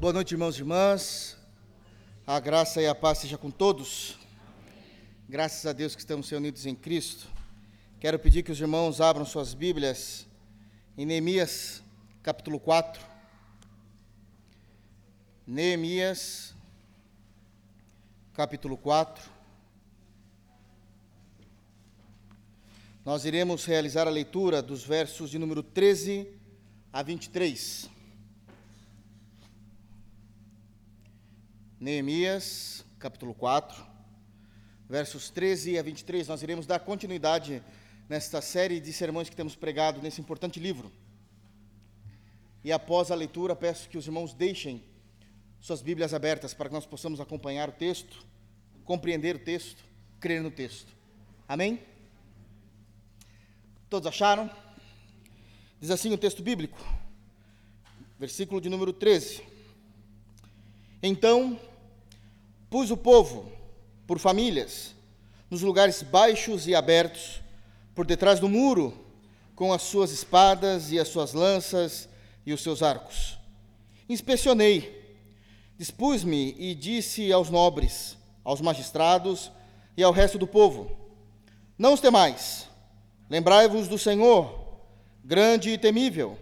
Boa noite, irmãos e irmãs. A graça e a paz seja com todos. Graças a Deus que estamos reunidos em Cristo. Quero pedir que os irmãos abram suas Bíblias em Neemias, capítulo 4. Neemias, capítulo 4. Nós iremos realizar a leitura dos versos de número 13 a 23. Neemias, capítulo 4, versos 13 a 23. Nós iremos dar continuidade nesta série de sermões que temos pregado nesse importante livro. E após a leitura, peço que os irmãos deixem suas Bíblias abertas para que nós possamos acompanhar o texto, compreender o texto, crer no texto. Amém? Todos acharam? Diz assim o texto bíblico, versículo de número 13. Então pus o povo por famílias nos lugares baixos e abertos, por detrás do muro, com as suas espadas e as suas lanças e os seus arcos. Inspecionei, dispus-me e disse aos nobres, aos magistrados e ao resto do povo: Não os temais Lembrai-vos do Senhor, grande e temível,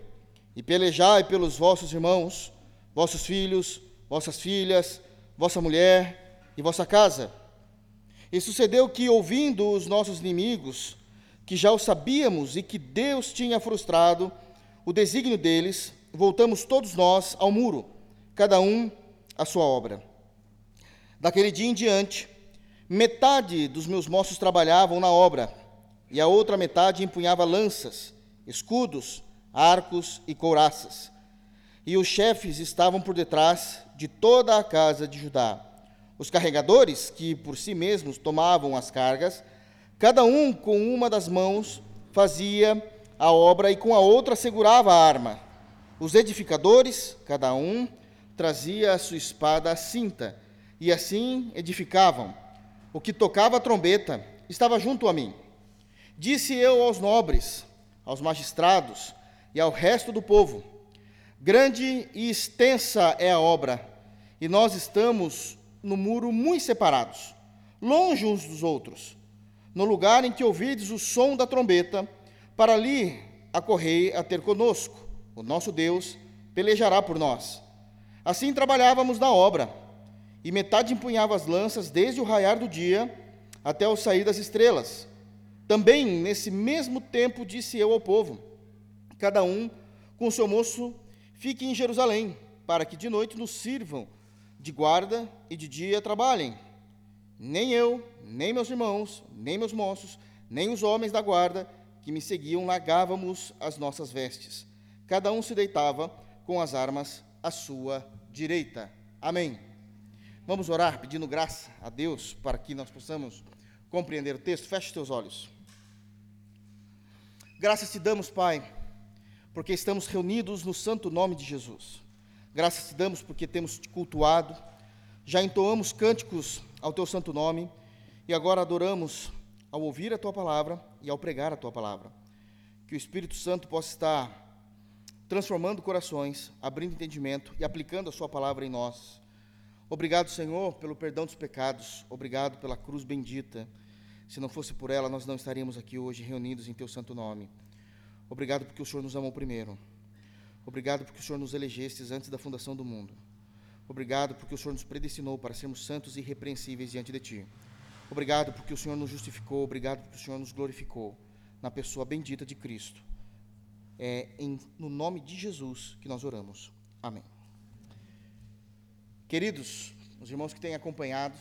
e pelejai pelos vossos irmãos, vossos filhos, vossas filhas, vossa mulher e vossa casa. E sucedeu que, ouvindo os nossos inimigos, que já o sabíamos e que Deus tinha frustrado o desígnio deles, voltamos todos nós ao muro, cada um à sua obra. Daquele dia em diante, metade dos meus moços trabalhavam na obra, e a outra metade empunhava lanças, escudos, arcos e couraças. E os chefes estavam por detrás de toda a casa de Judá. Os carregadores, que por si mesmos tomavam as cargas, cada um com uma das mãos fazia a obra e com a outra segurava a arma. Os edificadores, cada um, trazia a sua espada à cinta, e assim edificavam. O que tocava a trombeta estava junto a mim. Disse eu aos nobres, aos magistrados e ao resto do povo: Grande e extensa é a obra, e nós estamos no muro muito separados, longe uns dos outros, no lugar em que ouvides o som da trombeta, para ali acorrei a ter conosco. O nosso Deus pelejará por nós. Assim trabalhávamos na obra, e metade empunhava as lanças desde o raiar do dia até o sair das estrelas também, nesse mesmo tempo, disse eu ao povo: Cada um com seu moço fique em Jerusalém, para que de noite nos sirvam de guarda e de dia trabalhem. Nem eu, nem meus irmãos, nem meus moços, nem os homens da guarda que me seguiam largávamos as nossas vestes. Cada um se deitava com as armas à sua direita. Amém. Vamos orar pedindo graça a Deus para que nós possamos compreender o texto. Feche teus olhos. Graças te damos, Pai, porque estamos reunidos no santo nome de Jesus. Graças te damos porque temos te cultuado, já entoamos cânticos ao teu santo nome e agora adoramos ao ouvir a tua palavra e ao pregar a tua palavra. Que o Espírito Santo possa estar transformando corações, abrindo entendimento e aplicando a sua palavra em nós. Obrigado, Senhor, pelo perdão dos pecados. Obrigado pela cruz bendita se não fosse por ela, nós não estaríamos aqui hoje reunidos em Teu santo nome. Obrigado porque o Senhor nos amou primeiro. Obrigado porque o Senhor nos elegestes antes da fundação do mundo. Obrigado porque o Senhor nos predestinou para sermos santos e irrepreensíveis diante de Ti. Obrigado porque o Senhor nos justificou. Obrigado porque o Senhor nos glorificou na pessoa bendita de Cristo. É em, no nome de Jesus que nós oramos. Amém. Queridos, os irmãos que têm acompanhado,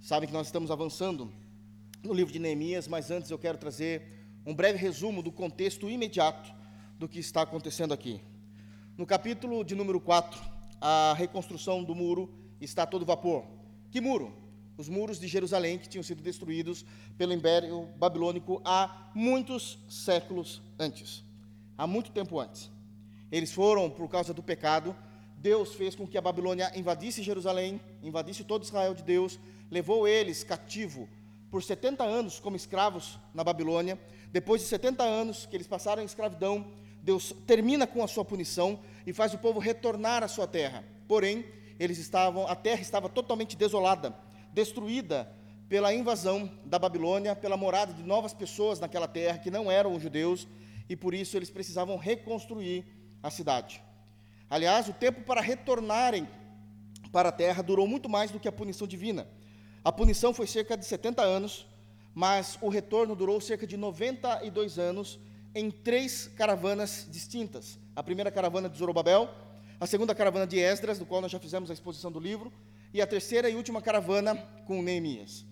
sabem que nós estamos avançando no livro de Neemias, mas antes eu quero trazer um breve resumo do contexto imediato do que está acontecendo aqui. No capítulo de número 4, a reconstrução do muro está a todo vapor. Que muro? Os muros de Jerusalém que tinham sido destruídos pelo Império Babilônico há muitos séculos antes, há muito tempo antes. Eles foram por causa do pecado. Deus fez com que a Babilônia invadisse Jerusalém, invadisse todo Israel de Deus, levou eles cativo por 70 anos como escravos na Babilônia. Depois de 70 anos que eles passaram em escravidão, Deus termina com a sua punição e faz o povo retornar à sua terra. Porém, eles estavam, a terra estava totalmente desolada, destruída pela invasão da Babilônia, pela morada de novas pessoas naquela terra que não eram os judeus, e por isso eles precisavam reconstruir a cidade. Aliás, o tempo para retornarem para a terra durou muito mais do que a punição divina. A punição foi cerca de 70 anos, mas o retorno durou cerca de 92 anos em três caravanas distintas. A primeira caravana de Zorobabel, a segunda caravana de Esdras, do qual nós já fizemos a exposição do livro, e a terceira e última caravana com Neemias.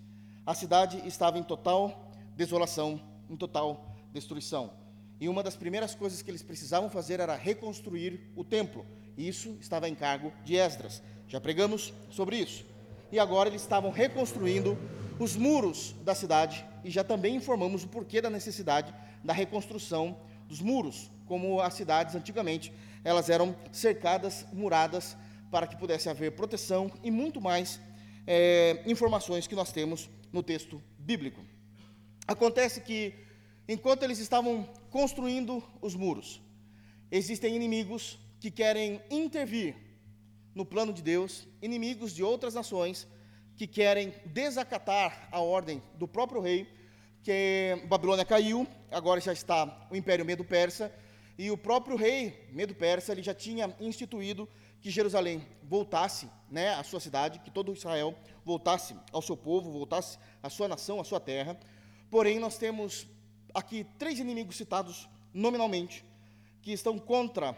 A cidade estava em total desolação, em total destruição. E uma das primeiras coisas que eles precisavam fazer era reconstruir o templo. E isso estava em cargo de Esdras. Já pregamos sobre isso. E agora eles estavam reconstruindo os muros da cidade e já também informamos o porquê da necessidade da reconstrução dos muros, como as cidades antigamente, elas eram cercadas, muradas, para que pudesse haver proteção e muito mais é, informações que nós temos no texto bíblico. Acontece que, enquanto eles estavam construindo os muros, existem inimigos que querem intervir no plano de Deus, inimigos de outras nações que querem desacatar a ordem do próprio rei, que Babilônia caiu, agora já está o Império Medo-Persa, e o próprio rei Medo-Persa ele já tinha instituído que Jerusalém voltasse né, à sua cidade, que todo Israel voltasse ao seu povo, voltasse à sua nação, à sua terra. Porém, nós temos aqui três inimigos citados nominalmente, que estão contra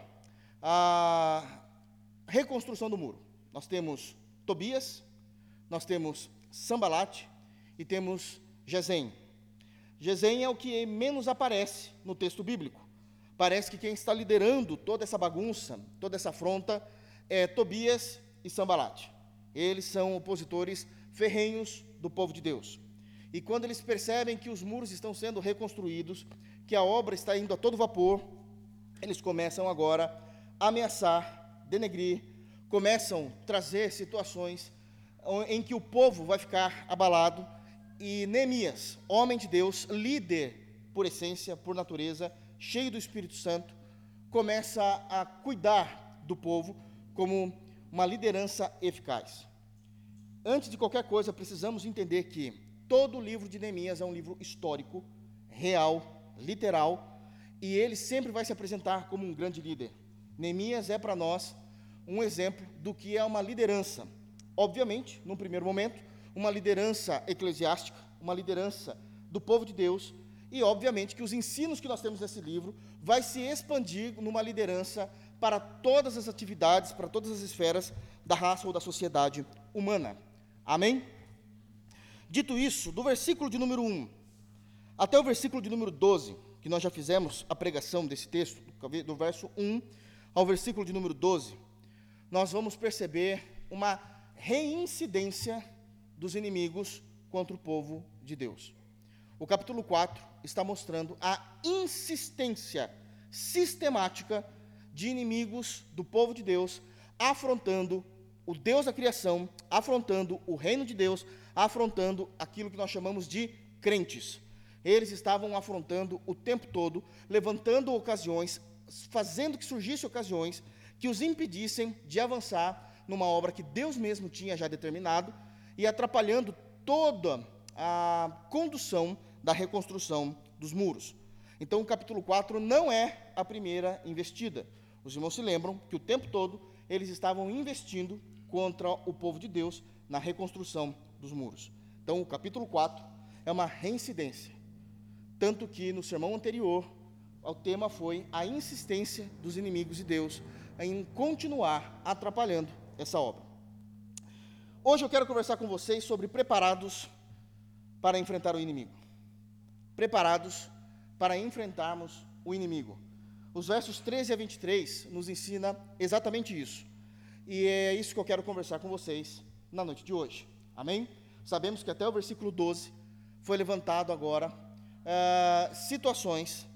a reconstrução do muro. Nós temos Tobias, nós temos Sambalate e temos Gesem. Gesem é o que menos aparece no texto bíblico. Parece que quem está liderando toda essa bagunça, toda essa afronta, é Tobias e Sambalate. Eles são opositores ferrenhos do povo de Deus. E quando eles percebem que os muros estão sendo reconstruídos, que a obra está indo a todo vapor, eles começam agora a ameaçar, denegrir, começam a trazer situações em que o povo vai ficar abalado e Neemias, homem de Deus, líder por essência, por natureza, cheio do Espírito Santo, começa a cuidar do povo como uma liderança eficaz. Antes de qualquer coisa, precisamos entender que todo o livro de Neemias é um livro histórico, real, literal, e ele sempre vai se apresentar como um grande líder. Neemias é para nós um exemplo do que é uma liderança. Obviamente, num primeiro momento, uma liderança eclesiástica, uma liderança do povo de Deus, e obviamente que os ensinos que nós temos nesse livro vai se expandir numa liderança para todas as atividades, para todas as esferas da raça ou da sociedade humana. Amém? Dito isso, do versículo de número 1 até o versículo de número 12, que nós já fizemos a pregação desse texto, do verso 1 ao versículo de número 12, nós vamos perceber uma reincidência dos inimigos contra o povo de Deus. O capítulo 4 está mostrando a insistência sistemática de inimigos do povo de Deus, afrontando o Deus da criação, afrontando o reino de Deus, afrontando aquilo que nós chamamos de crentes. Eles estavam afrontando o tempo todo, levantando ocasiões, fazendo que surgissem ocasiões que os impedissem de avançar numa obra que Deus mesmo tinha já determinado e atrapalhando toda a condução da reconstrução dos muros. Então, o capítulo 4 não é a primeira investida. Os irmãos se lembram que o tempo todo eles estavam investindo contra o povo de Deus na reconstrução dos muros. Então, o capítulo 4 é uma reincidência. Tanto que no sermão anterior, o tema foi a insistência dos inimigos de Deus em continuar atrapalhando essa obra. Hoje eu quero conversar com vocês sobre preparados para enfrentar o inimigo. Preparados para enfrentarmos o inimigo. Os versos 13 a 23 nos ensina exatamente isso. E é isso que eu quero conversar com vocês na noite de hoje. Amém? Sabemos que até o versículo 12 foi levantado agora uh, situações,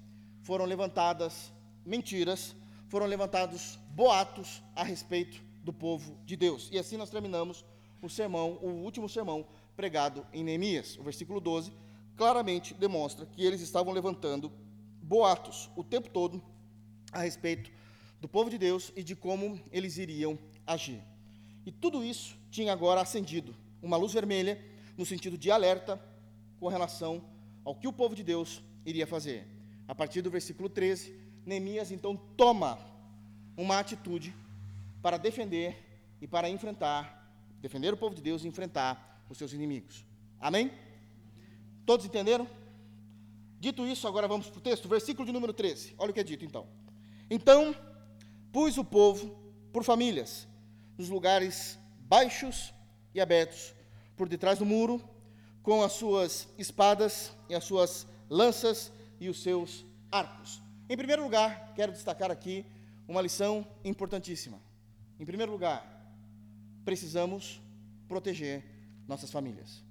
foram levantadas mentiras, foram levantados boatos a respeito do povo de Deus. E assim nós terminamos o sermão, o último sermão pregado em Neemias. O versículo 12 claramente demonstra que eles estavam levantando boatos o tempo todo a respeito do povo de Deus e de como eles iriam agir. E tudo isso tinha agora acendido uma luz vermelha no sentido de alerta com relação ao que o povo de Deus iria fazer. A partir do versículo 13, Neemias então toma uma atitude para defender e para enfrentar, defender o povo de Deus e enfrentar os seus inimigos. Amém? Todos entenderam? Dito isso, agora vamos para o texto, versículo de número 13. Olha o que é dito então. Então, pus o povo por famílias, nos lugares baixos e abertos, por detrás do muro, com as suas espadas e as suas lanças e os seus arcos. Em primeiro lugar, quero destacar aqui uma lição importantíssima. Em primeiro lugar, precisamos proteger nossas famílias.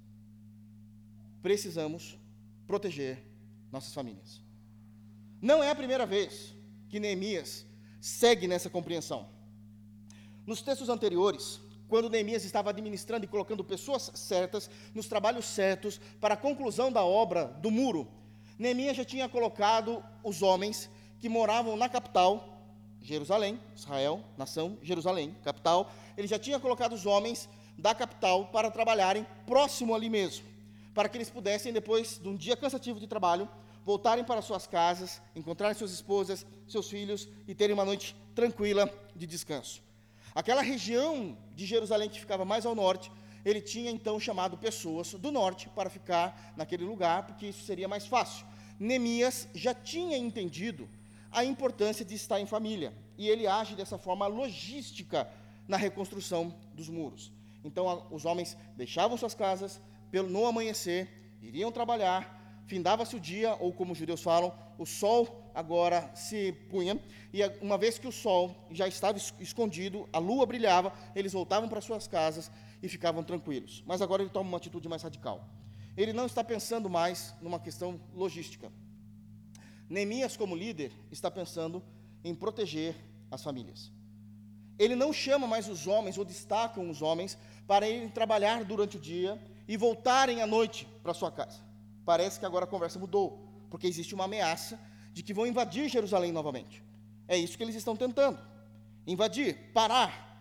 Precisamos proteger nossas famílias. Não é a primeira vez que Neemias segue nessa compreensão. Nos textos anteriores, quando Neemias estava administrando e colocando pessoas certas nos trabalhos certos para a conclusão da obra do muro, Neemias já tinha colocado os homens que moravam na capital, Jerusalém, Israel, nação, Jerusalém, capital, ele já tinha colocado os homens da capital para trabalharem próximo ali mesmo, para que eles pudessem, depois de um dia cansativo de trabalho, voltarem para suas casas, encontrarem suas esposas, seus filhos e terem uma noite tranquila de descanso. Aquela região de Jerusalém que ficava mais ao norte, ele tinha então chamado pessoas do norte para ficar naquele lugar, porque isso seria mais fácil. Neemias já tinha entendido a importância de estar em família, e ele age dessa forma logística na reconstrução dos muros. Então, os homens deixavam suas casas no amanhecer, iriam trabalhar, findava-se o dia, ou como os judeus falam, o sol agora se punha, e uma vez que o sol já estava escondido, a lua brilhava, eles voltavam para suas casas e ficavam tranquilos. Mas agora ele toma uma atitude mais radical. Ele não está pensando mais numa questão logística. Neemias, como líder, está pensando em proteger as famílias. Ele não chama mais os homens, ou destacam os homens, para irem trabalhar durante o dia e voltarem à noite para sua casa parece que agora a conversa mudou, porque existe uma ameaça de que vão invadir Jerusalém novamente. É isso que eles estão tentando: invadir, parar.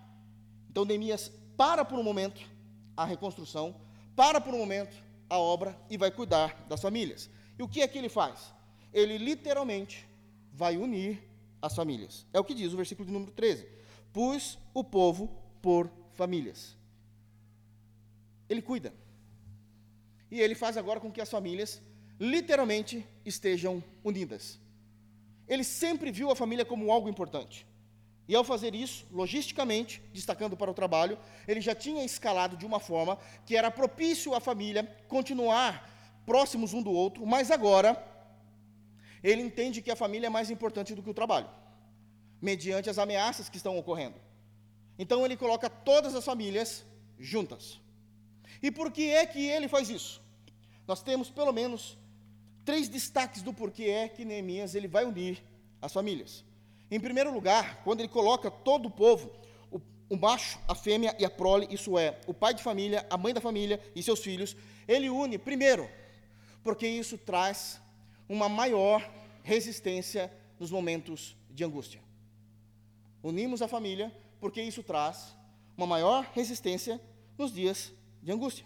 Então Neemias para por um momento a reconstrução, para por um momento a obra e vai cuidar das famílias. E o que é que ele faz? Ele literalmente vai unir as famílias. É o que diz o versículo de número 13: Pus o povo por famílias. Ele cuida. E ele faz agora com que as famílias literalmente estejam unidas. Ele sempre viu a família como algo importante. E ao fazer isso, logisticamente, destacando para o trabalho, ele já tinha escalado de uma forma que era propício à família continuar próximos um do outro, mas agora ele entende que a família é mais importante do que o trabalho, mediante as ameaças que estão ocorrendo. Então ele coloca todas as famílias juntas. E por que é que ele faz isso? nós temos pelo menos três destaques do porquê é que Neemias ele vai unir as famílias. Em primeiro lugar, quando ele coloca todo o povo, o, o macho, a fêmea e a prole, isso é, o pai de família, a mãe da família e seus filhos, ele une, primeiro, porque isso traz uma maior resistência nos momentos de angústia. Unimos a família porque isso traz uma maior resistência nos dias de angústia.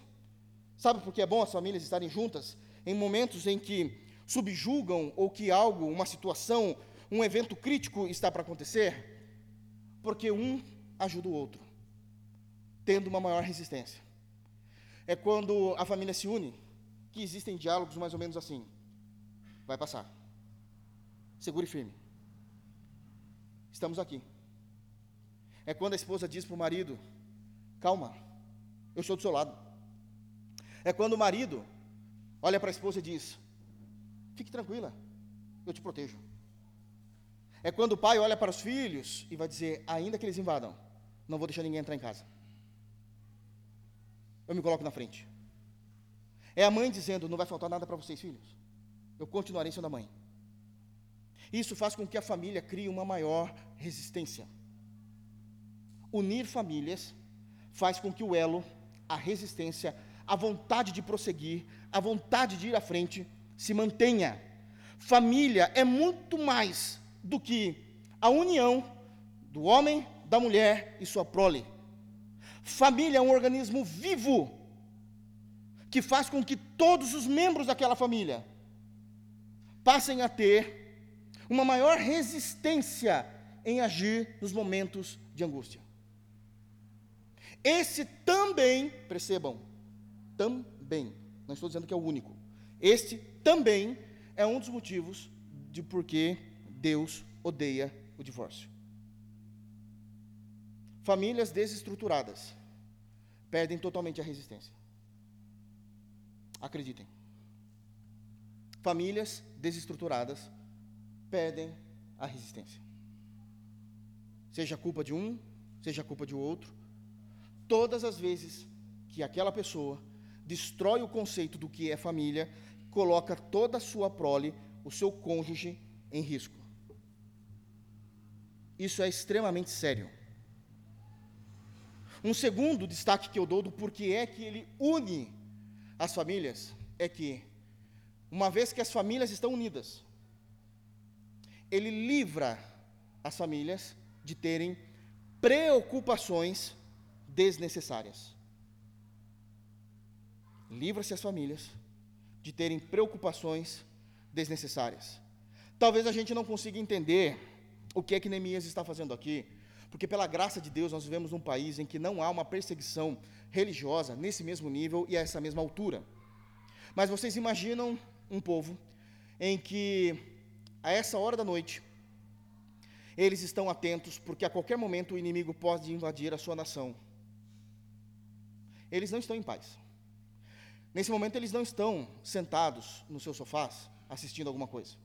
Sabe por que é bom as famílias estarem juntas em momentos em que subjugam ou que algo, uma situação, um evento crítico está para acontecer? Porque um ajuda o outro, tendo uma maior resistência. É quando a família se une que existem diálogos mais ou menos assim: vai passar, segure firme, estamos aqui. É quando a esposa diz para o marido: calma, eu estou do seu lado. É quando o marido olha para a esposa e diz: Fique tranquila, eu te protejo. É quando o pai olha para os filhos e vai dizer: Ainda que eles invadam, não vou deixar ninguém entrar em casa. Eu me coloco na frente. É a mãe dizendo: Não vai faltar nada para vocês, filhos. Eu continuarei sendo a mãe. Isso faz com que a família crie uma maior resistência. Unir famílias faz com que o elo, a resistência, a vontade de prosseguir, a vontade de ir à frente se mantenha. Família é muito mais do que a união do homem, da mulher e sua prole. Família é um organismo vivo que faz com que todos os membros daquela família passem a ter uma maior resistência em agir nos momentos de angústia. Esse também, percebam, também, não estou dizendo que é o único, este também é um dos motivos de por que Deus odeia o divórcio. Famílias desestruturadas perdem totalmente a resistência. Acreditem. Famílias desestruturadas perdem a resistência. Seja culpa de um, seja culpa de outro, todas as vezes que aquela pessoa destrói o conceito do que é família, coloca toda a sua prole, o seu cônjuge, em risco. Isso é extremamente sério. Um segundo destaque que eu dou do porquê é que ele une as famílias é que, uma vez que as famílias estão unidas, ele livra as famílias de terem preocupações desnecessárias. Livra-se as famílias de terem preocupações desnecessárias. Talvez a gente não consiga entender o que é que Neemias está fazendo aqui, porque pela graça de Deus nós vivemos num país em que não há uma perseguição religiosa nesse mesmo nível e a essa mesma altura. Mas vocês imaginam um povo em que a essa hora da noite eles estão atentos porque a qualquer momento o inimigo pode invadir a sua nação. Eles não estão em paz. Nesse momento eles não estão sentados nos seus sofás assistindo alguma coisa.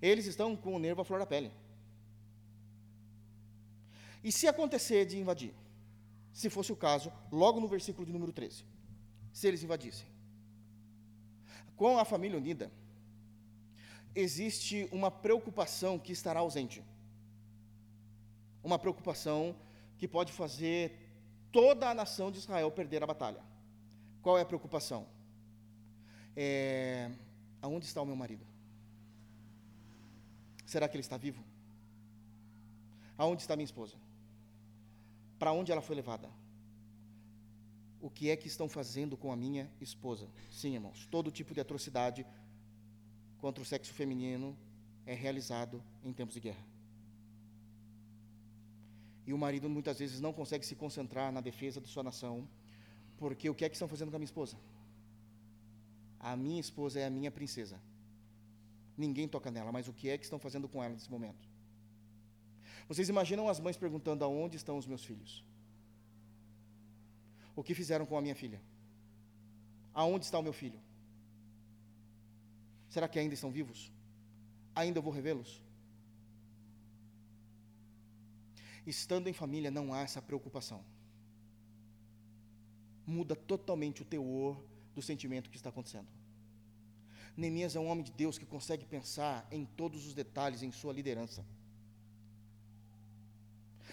Eles estão com o nervo à flor da pele. E se acontecer de invadir? Se fosse o caso, logo no versículo de número 13. Se eles invadissem. Com a família unida, existe uma preocupação que estará ausente. Uma preocupação que pode fazer toda a nação de Israel perder a batalha. Qual é a preocupação? É, aonde está o meu marido? Será que ele está vivo? Aonde está minha esposa? Para onde ela foi levada? O que é que estão fazendo com a minha esposa? Sim, irmãos, todo tipo de atrocidade contra o sexo feminino é realizado em tempos de guerra. E o marido muitas vezes não consegue se concentrar na defesa de sua nação, porque o que é que estão fazendo com a minha esposa? A minha esposa é a minha princesa. Ninguém toca nela, mas o que é que estão fazendo com ela nesse momento? Vocês imaginam as mães perguntando aonde estão os meus filhos? O que fizeram com a minha filha? Aonde está o meu filho? Será que ainda estão vivos? Ainda eu vou revê-los? Estando em família, não há essa preocupação. Muda totalmente o teor do sentimento que está acontecendo. Neemias é um homem de Deus que consegue pensar em todos os detalhes em sua liderança.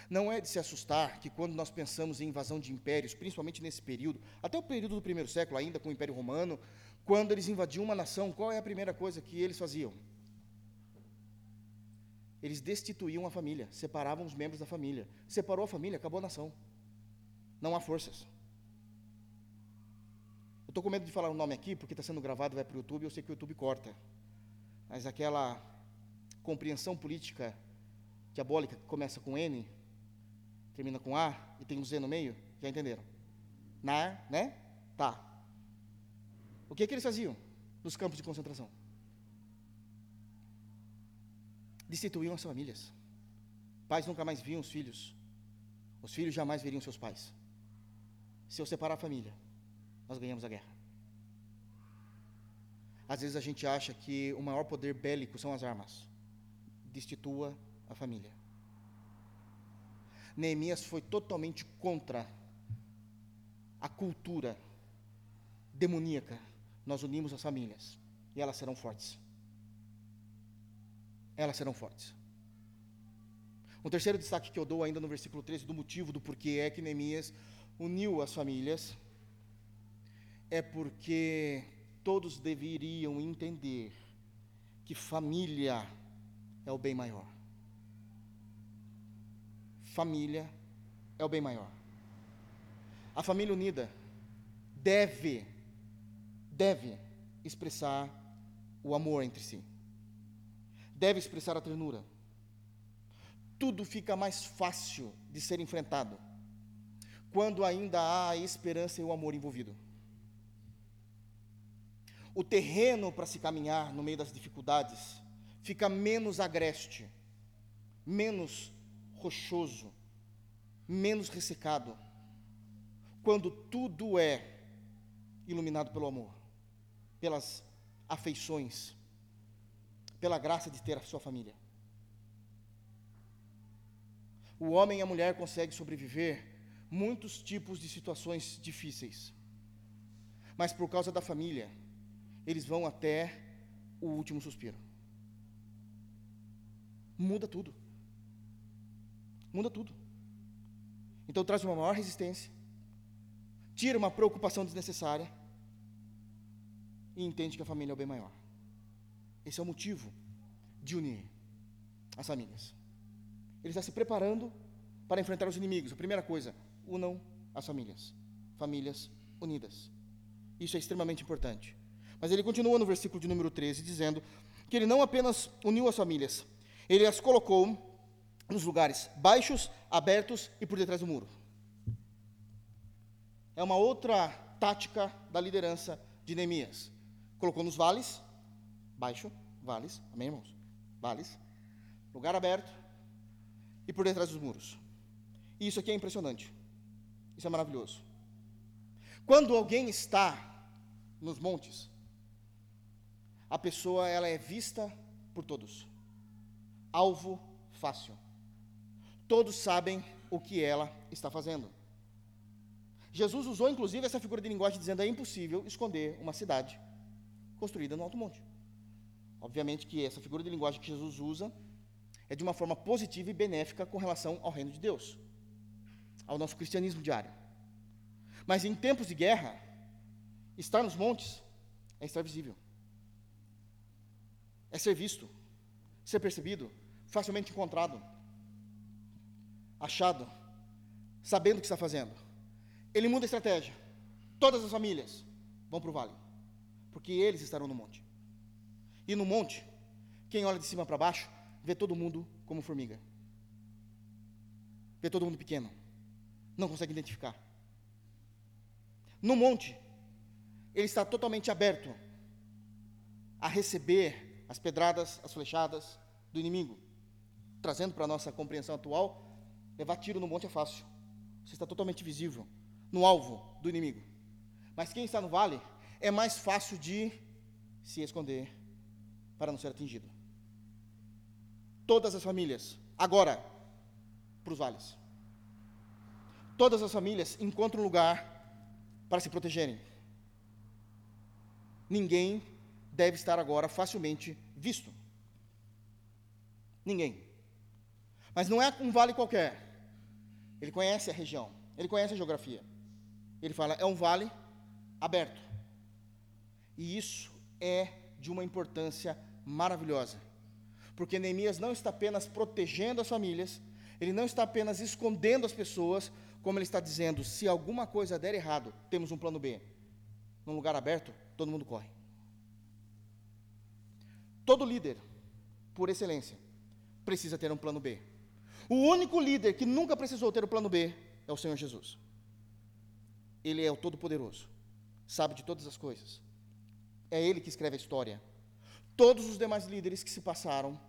Não é de se assustar que quando nós pensamos em invasão de impérios, principalmente nesse período, até o período do primeiro século, ainda com o Império Romano, quando eles invadiam uma nação, qual é a primeira coisa que eles faziam? Eles destituíam a família, separavam os membros da família. Separou a família, acabou a nação. Não há forças. Eu estou com medo de falar o nome aqui, porque está sendo gravado, vai para o YouTube, eu sei que o YouTube corta. Mas aquela compreensão política diabólica que começa com N, termina com A e tem um Z no meio, já entenderam? Nar, né? Tá. O que, que eles faziam nos campos de concentração? Destituíam as famílias. Pais nunca mais viam os filhos. Os filhos jamais veriam seus pais. Se eu separar a família, nós ganhamos a guerra. Às vezes a gente acha que o maior poder bélico são as armas. Destitua a família. Neemias foi totalmente contra a cultura demoníaca. Nós unimos as famílias e elas serão fortes. Elas serão fortes. Um terceiro destaque que eu dou ainda no versículo 13 do motivo do porquê é que Neemias uniu as famílias é porque todos deveriam entender que família é o bem maior família é o bem maior. A família unida deve, deve expressar o amor entre si. Deve expressar a ternura. Tudo fica mais fácil de ser enfrentado quando ainda há a esperança e o amor envolvido. O terreno para se caminhar no meio das dificuldades fica menos agreste, menos rochoso, menos ressecado, quando tudo é iluminado pelo amor, pelas afeições, pela graça de ter a sua família. O homem e a mulher conseguem sobreviver muitos tipos de situações difíceis. Mas por causa da família, eles vão até o último suspiro. Muda tudo. Muda tudo. Então traz uma maior resistência, tira uma preocupação desnecessária e entende que a família é o bem maior. Esse é o motivo de unir as famílias. Ele está se preparando para enfrentar os inimigos. A primeira coisa, unam as famílias. Famílias unidas. Isso é extremamente importante. Mas ele continua no versículo de número 13, dizendo que ele não apenas uniu as famílias, ele as colocou nos lugares baixos, abertos e por detrás do muro. É uma outra tática da liderança de Neemias. Colocou nos vales, baixo, vales, amém, irmãos? Vales, lugar aberto e por detrás dos muros. E isso aqui é impressionante. Isso é maravilhoso. Quando alguém está nos montes, a pessoa ela é vista por todos. Alvo fácil. Todos sabem o que ela está fazendo. Jesus usou inclusive essa figura de linguagem dizendo é impossível esconder uma cidade construída no alto monte. Obviamente que essa figura de linguagem que Jesus usa é de uma forma positiva e benéfica com relação ao reino de Deus, ao nosso cristianismo diário. Mas em tempos de guerra, estar nos montes é estar visível, é ser visto, ser percebido, facilmente encontrado achado, sabendo o que está fazendo. Ele muda a estratégia. Todas as famílias vão para o vale, porque eles estarão no monte. E no monte, quem olha de cima para baixo, vê todo mundo como formiga. Vê todo mundo pequeno. Não consegue identificar. No monte, ele está totalmente aberto a receber as pedradas, as flechadas do inimigo, trazendo para a nossa compreensão atual Levar tiro no monte é fácil. Você está totalmente visível no alvo do inimigo. Mas quem está no vale é mais fácil de se esconder para não ser atingido. Todas as famílias, agora, para os vales. Todas as famílias encontram lugar para se protegerem. Ninguém deve estar agora facilmente visto. Ninguém. Mas não é um vale qualquer. Ele conhece a região, ele conhece a geografia. Ele fala: é um vale aberto. E isso é de uma importância maravilhosa. Porque Neemias não está apenas protegendo as famílias, ele não está apenas escondendo as pessoas, como ele está dizendo: se alguma coisa der errado, temos um plano B. Num lugar aberto, todo mundo corre. Todo líder, por excelência, precisa ter um plano B. O único líder que nunca precisou ter o plano B é o Senhor Jesus. Ele é o Todo-Poderoso, sabe de todas as coisas. É Ele que escreve a história. Todos os demais líderes que se passaram,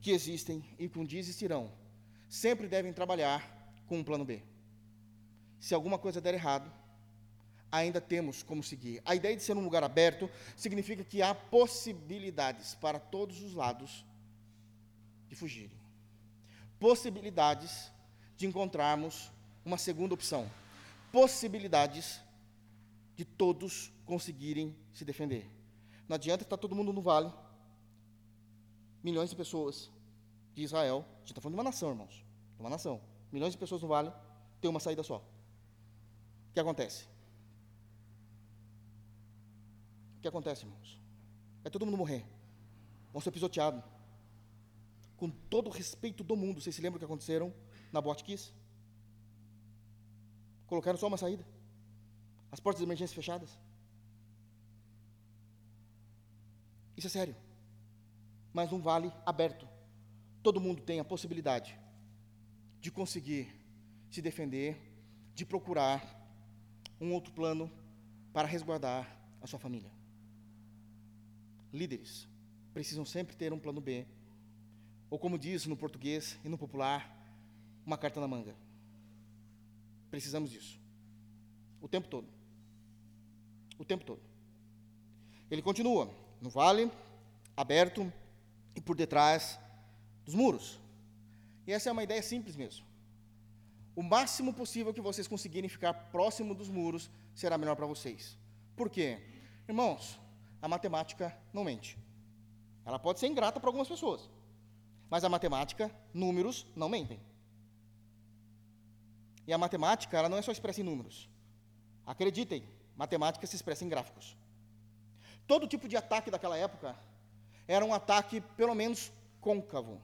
que existem e que um dia existirão, sempre devem trabalhar com um plano B. Se alguma coisa der errado, ainda temos como seguir. A ideia de ser um lugar aberto significa que há possibilidades para todos os lados de fugirem possibilidades de encontrarmos uma segunda opção, possibilidades de todos conseguirem se defender. Não adianta estar todo mundo no vale, milhões de pessoas de Israel, a gente está falando de uma nação, irmãos, de uma nação, milhões de pessoas no vale, tem uma saída só. O que acontece? O que acontece, irmãos? É todo mundo morrer, vão ser pisoteados com todo o respeito do mundo. Vocês se lembram o que aconteceram na Botkiss? Colocaram só uma saída. As portas de emergência fechadas. Isso é sério. Mas um vale aberto. Todo mundo tem a possibilidade de conseguir se defender, de procurar um outro plano para resguardar a sua família. Líderes precisam sempre ter um plano B, ou como diz no português e no popular, uma carta na manga. Precisamos disso. O tempo todo. O tempo todo. Ele continua no vale, aberto e por detrás dos muros. E essa é uma ideia simples mesmo. O máximo possível que vocês conseguirem ficar próximo dos muros será melhor para vocês. Por quê? Irmãos, a matemática não mente. Ela pode ser ingrata para algumas pessoas. Mas a matemática, números, não mentem. E a matemática, ela não é só expressa em números. Acreditem, matemática se expressa em gráficos. Todo tipo de ataque daquela época era um ataque, pelo menos, côncavo.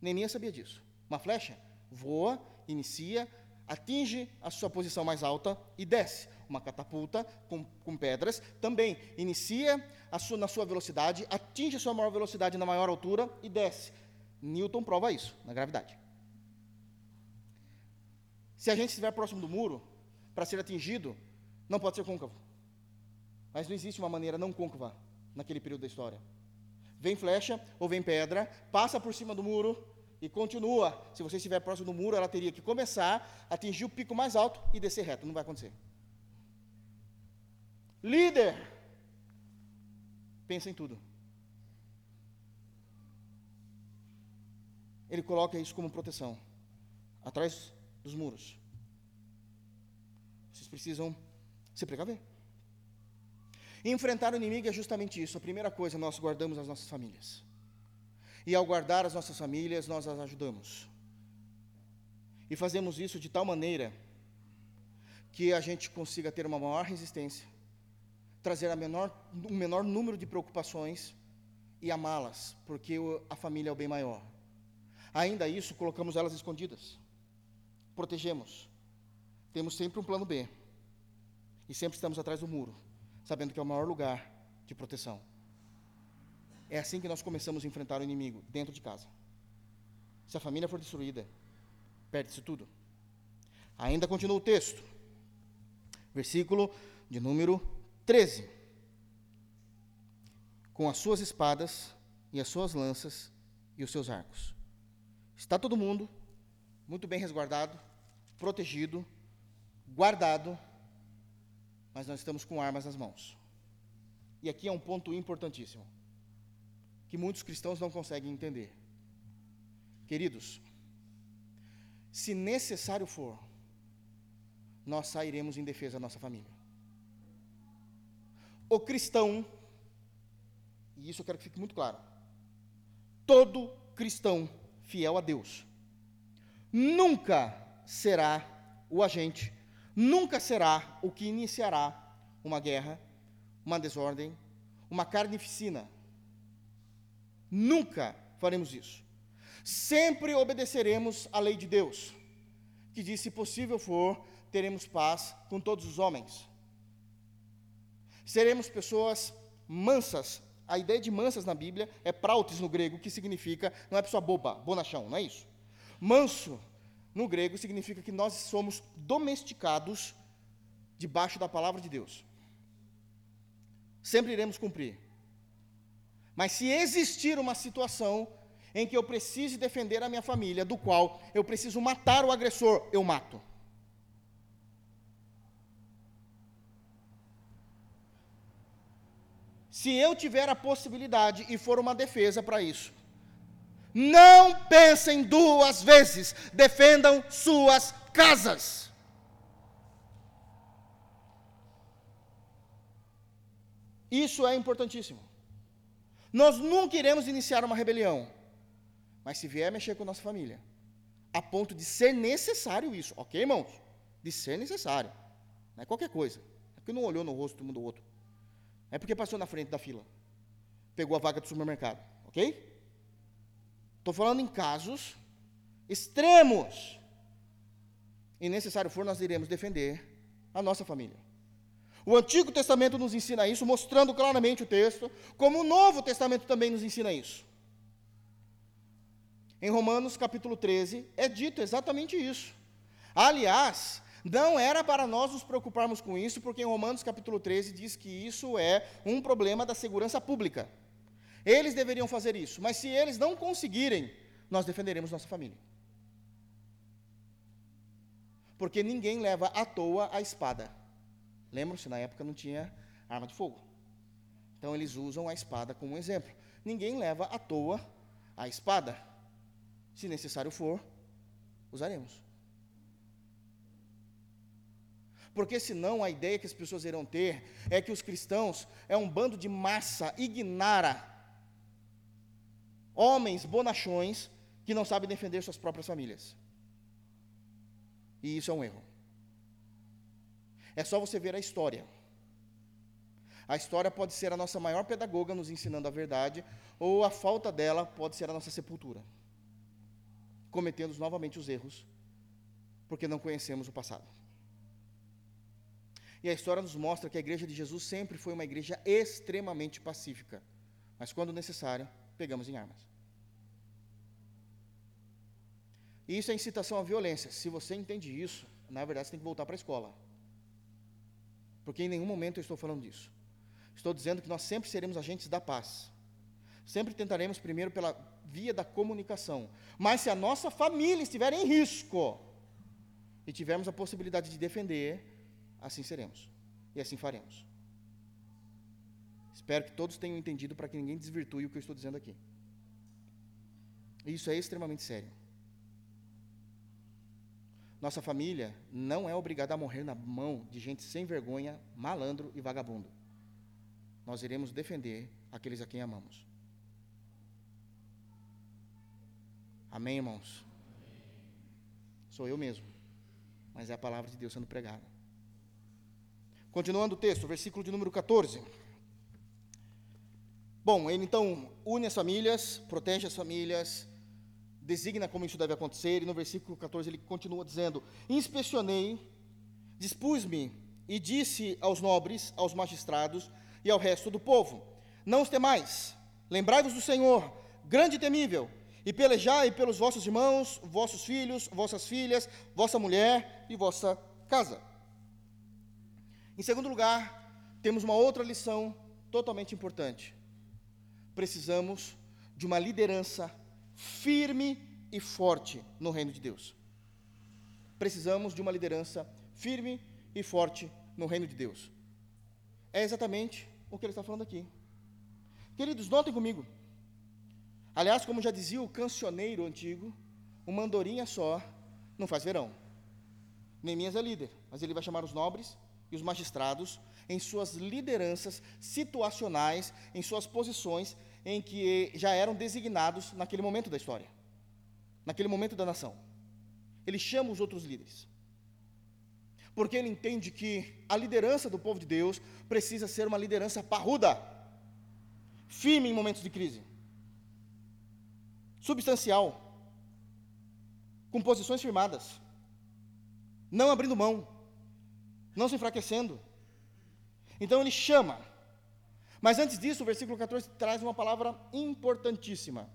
Neemias sabia disso. Uma flecha voa, inicia, atinge a sua posição mais alta e desce. Uma catapulta com, com pedras também inicia sua, na sua velocidade, atinge a sua maior velocidade na maior altura e desce. Newton prova isso na gravidade. Se a gente estiver próximo do muro, para ser atingido, não pode ser côncavo. Mas não existe uma maneira não côncava naquele período da história. Vem flecha ou vem pedra, passa por cima do muro, e continua. Se você estiver próximo do muro, ela teria que começar, atingir o pico mais alto e descer reto. Não vai acontecer. Líder, pensa em tudo. Ele coloca isso como proteção, atrás dos muros. Vocês precisam se precaver. enfrentar o inimigo é justamente isso. A primeira coisa, nós guardamos as nossas famílias. E ao guardar as nossas famílias, nós as ajudamos. E fazemos isso de tal maneira que a gente consiga ter uma maior resistência, trazer a menor, um menor número de preocupações e amá-las, porque a família é o bem maior. Ainda isso, colocamos elas escondidas, protegemos, temos sempre um plano B, e sempre estamos atrás do muro, sabendo que é o maior lugar de proteção. É assim que nós começamos a enfrentar o inimigo, dentro de casa. Se a família for destruída, perde-se tudo. Ainda continua o texto. Versículo de número 13. Com as suas espadas e as suas lanças e os seus arcos. Está todo mundo muito bem resguardado, protegido, guardado, mas nós estamos com armas nas mãos. E aqui é um ponto importantíssimo que muitos cristãos não conseguem entender. Queridos, se necessário for, nós sairemos em defesa da nossa família. O cristão, e isso eu quero que fique muito claro, todo cristão fiel a Deus, nunca será o agente, nunca será o que iniciará uma guerra, uma desordem, uma carnificina, Nunca faremos isso. Sempre obedeceremos à lei de Deus, que diz: se possível for, teremos paz com todos os homens. Seremos pessoas mansas. A ideia de mansas na Bíblia é prautes no grego, que significa, não é pessoa boba, bonachão, não é isso. Manso no grego significa que nós somos domesticados debaixo da palavra de Deus. Sempre iremos cumprir. Mas se existir uma situação em que eu precise defender a minha família, do qual eu preciso matar o agressor, eu mato. Se eu tiver a possibilidade e for uma defesa para isso, não pensem duas vezes, defendam suas casas. Isso é importantíssimo. Nós nunca iremos iniciar uma rebelião. Mas se vier mexer com nossa família, a ponto de ser necessário isso, ok, irmãos? De ser necessário. Não é qualquer coisa. É porque não olhou no rosto um do outro. É porque passou na frente da fila. Pegou a vaga do supermercado, ok? Estou falando em casos extremos. E necessário for, nós iremos defender a nossa família. O Antigo Testamento nos ensina isso, mostrando claramente o texto, como o Novo Testamento também nos ensina isso. Em Romanos capítulo 13 é dito exatamente isso. Aliás, não era para nós nos preocuparmos com isso, porque em Romanos capítulo 13 diz que isso é um problema da segurança pública. Eles deveriam fazer isso, mas se eles não conseguirem, nós defenderemos nossa família. Porque ninguém leva à toa a espada. Lembram-se, na época não tinha arma de fogo. Então eles usam a espada como um exemplo. Ninguém leva à toa a espada. Se necessário for, usaremos. Porque senão a ideia que as pessoas irão ter é que os cristãos é um bando de massa ignara, homens bonachões que não sabem defender suas próprias famílias. E isso é um erro. É só você ver a história. A história pode ser a nossa maior pedagoga nos ensinando a verdade, ou a falta dela pode ser a nossa sepultura cometendo novamente os erros, porque não conhecemos o passado. E a história nos mostra que a igreja de Jesus sempre foi uma igreja extremamente pacífica, mas quando necessário, pegamos em armas. E isso é incitação à violência. Se você entende isso, na verdade você tem que voltar para a escola. Porque em nenhum momento eu estou falando disso. Estou dizendo que nós sempre seremos agentes da paz. Sempre tentaremos primeiro pela via da comunicação. Mas se a nossa família estiver em risco e tivermos a possibilidade de defender, assim seremos. E assim faremos. Espero que todos tenham entendido para que ninguém desvirtue o que eu estou dizendo aqui. Isso é extremamente sério. Nossa família não é obrigada a morrer na mão de gente sem vergonha, malandro e vagabundo. Nós iremos defender aqueles a quem amamos. Amém, irmãos? Sou eu mesmo, mas é a palavra de Deus sendo pregada. Continuando o texto, versículo de número 14. Bom, ele então une as famílias, protege as famílias, designa como isso deve acontecer, e no versículo 14 ele continua dizendo: Inspecionei, dispus-me e disse aos nobres, aos magistrados e ao resto do povo: Não os temais, lembrai-vos do Senhor, grande e temível e pelejai pelos vossos irmãos, vossos filhos, vossas filhas, vossa mulher e vossa casa. Em segundo lugar, temos uma outra lição totalmente importante. Precisamos de uma liderança firme e forte no reino de Deus. Precisamos de uma liderança firme e forte no reino de Deus. É exatamente o que ele está falando aqui. Queridos, notem comigo. Aliás, como já dizia o cancioneiro antigo, uma andorinha só não faz verão. Neemias é líder, mas ele vai chamar os nobres os magistrados em suas lideranças situacionais, em suas posições em que já eram designados naquele momento da história, naquele momento da nação. Ele chama os outros líderes. Porque ele entende que a liderança do povo de Deus precisa ser uma liderança parruda, firme em momentos de crise substancial, com posições firmadas, não abrindo mão, não se enfraquecendo. Então ele chama. Mas antes disso, o versículo 14 traz uma palavra importantíssima.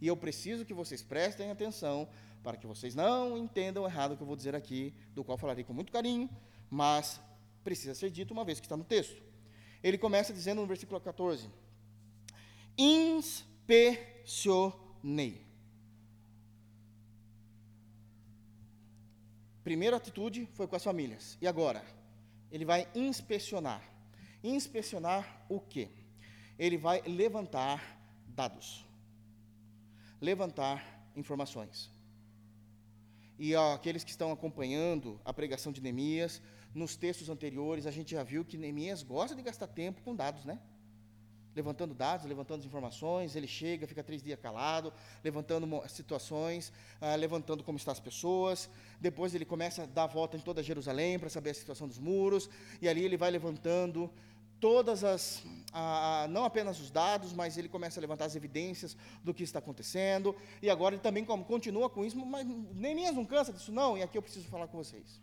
E eu preciso que vocês prestem atenção para que vocês não entendam errado o que eu vou dizer aqui, do qual falarei com muito carinho, mas precisa ser dito uma vez que está no texto. Ele começa dizendo no versículo 14: Inspecionar Ney. Primeira atitude foi com as famílias. E agora? Ele vai inspecionar. Inspecionar o quê? Ele vai levantar dados. Levantar informações. E ó, aqueles que estão acompanhando a pregação de Neemias, nos textos anteriores, a gente já viu que Neemias gosta de gastar tempo com dados, né? Levantando dados, levantando informações, ele chega, fica três dias calado, levantando situações, ah, levantando como estão as pessoas, depois ele começa a dar a volta em toda Jerusalém para saber a situação dos muros, e ali ele vai levantando todas as, não apenas os dados, mas ele começa a levantar as evidências do que está acontecendo, e agora ele também como, continua com isso, mas nem mesmo cansa disso não, e aqui eu preciso falar com vocês.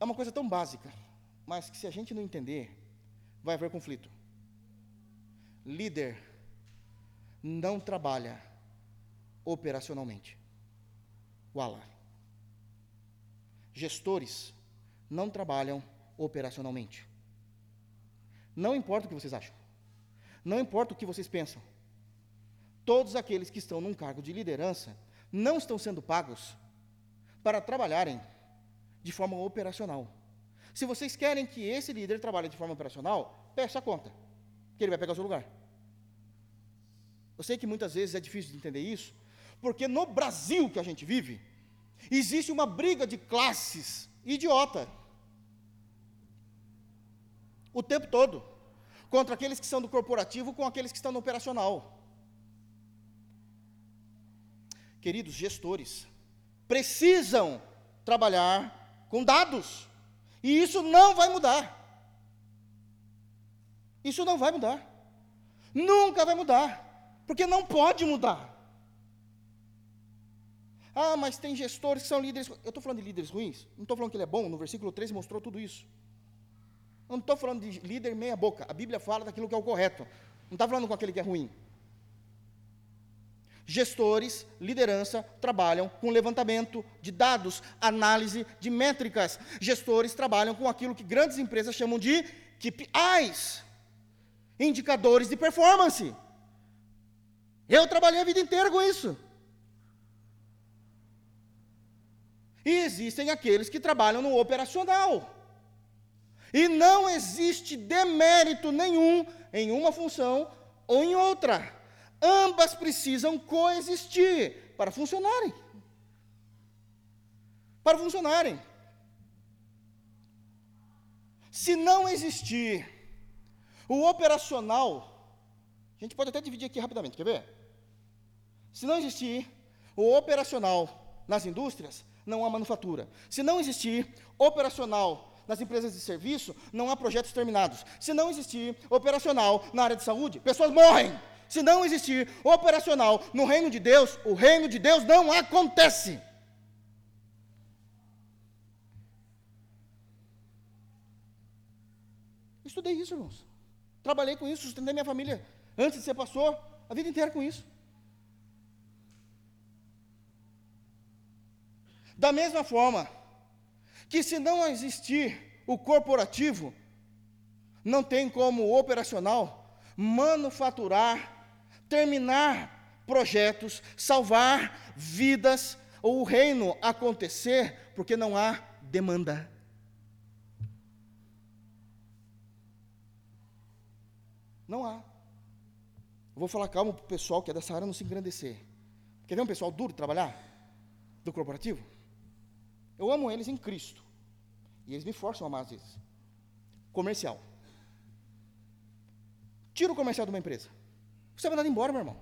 é uma coisa tão básica, mas que se a gente não entender, vai haver conflito. Líder não trabalha operacionalmente. Wala. Gestores não trabalham operacionalmente. Não importa o que vocês acham. Não importa o que vocês pensam. Todos aqueles que estão num cargo de liderança não estão sendo pagos para trabalharem de forma operacional. Se vocês querem que esse líder trabalhe de forma operacional, peça a conta, que ele vai pegar o seu lugar. Eu sei que muitas vezes é difícil de entender isso, porque no Brasil que a gente vive, existe uma briga de classes idiota. O tempo todo. Contra aqueles que são do corporativo com aqueles que estão no operacional. Queridos gestores, precisam trabalhar com dados. E isso não vai mudar. Isso não vai mudar. Nunca vai mudar. Porque não pode mudar. Ah, mas tem gestores que são líderes. Eu estou falando de líderes ruins? Não estou falando que ele é bom. No versículo 13 mostrou tudo isso. Eu não estou falando de líder meia-boca. A Bíblia fala daquilo que é o correto. Não está falando com aquele que é ruim. Gestores, liderança, trabalham com levantamento de dados, análise de métricas. Gestores trabalham com aquilo que grandes empresas chamam de KPIs indicadores de performance. Eu trabalhei a vida inteira com isso. E existem aqueles que trabalham no operacional. E não existe demérito nenhum em uma função ou em outra. Ambas precisam coexistir para funcionarem. Para funcionarem. Se não existir o operacional, a gente pode até dividir aqui rapidamente, quer ver? Se não existir o operacional nas indústrias, não há manufatura. Se não existir operacional nas empresas de serviço, não há projetos terminados. Se não existir operacional na área de saúde, pessoas morrem. Se não existir operacional no reino de Deus, o reino de Deus não acontece. Estudei isso, irmãos. Trabalhei com isso, sustentei minha família antes de ser pastor, a vida inteira com isso. Da mesma forma que se não existir o corporativo, não tem como o operacional manufaturar, terminar projetos, salvar vidas ou o reino acontecer, porque não há demanda. Não há. Eu vou falar calmo para o pessoal que é dessa área não se engrandecer. Quer ver um pessoal duro de trabalhar? Do corporativo? Eu amo eles em Cristo. E eles me forçam a amar às vezes. Comercial. Tira o comercial de uma empresa. Você vai mandar embora, meu irmão.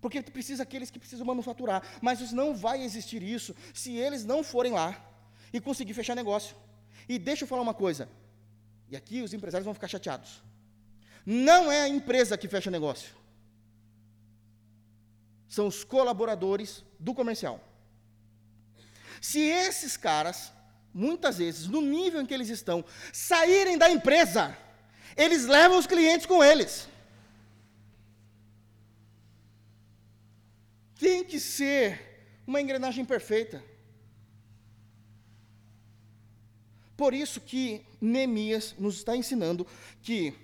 Porque precisa aqueles que precisam manufaturar. Mas não vai existir isso se eles não forem lá e conseguir fechar negócio. E deixa eu falar uma coisa: e aqui os empresários vão ficar chateados. Não é a empresa que fecha negócio. São os colaboradores do comercial. Se esses caras, muitas vezes, no nível em que eles estão, saírem da empresa, eles levam os clientes com eles. Tem que ser uma engrenagem perfeita. Por isso que Neemias nos está ensinando que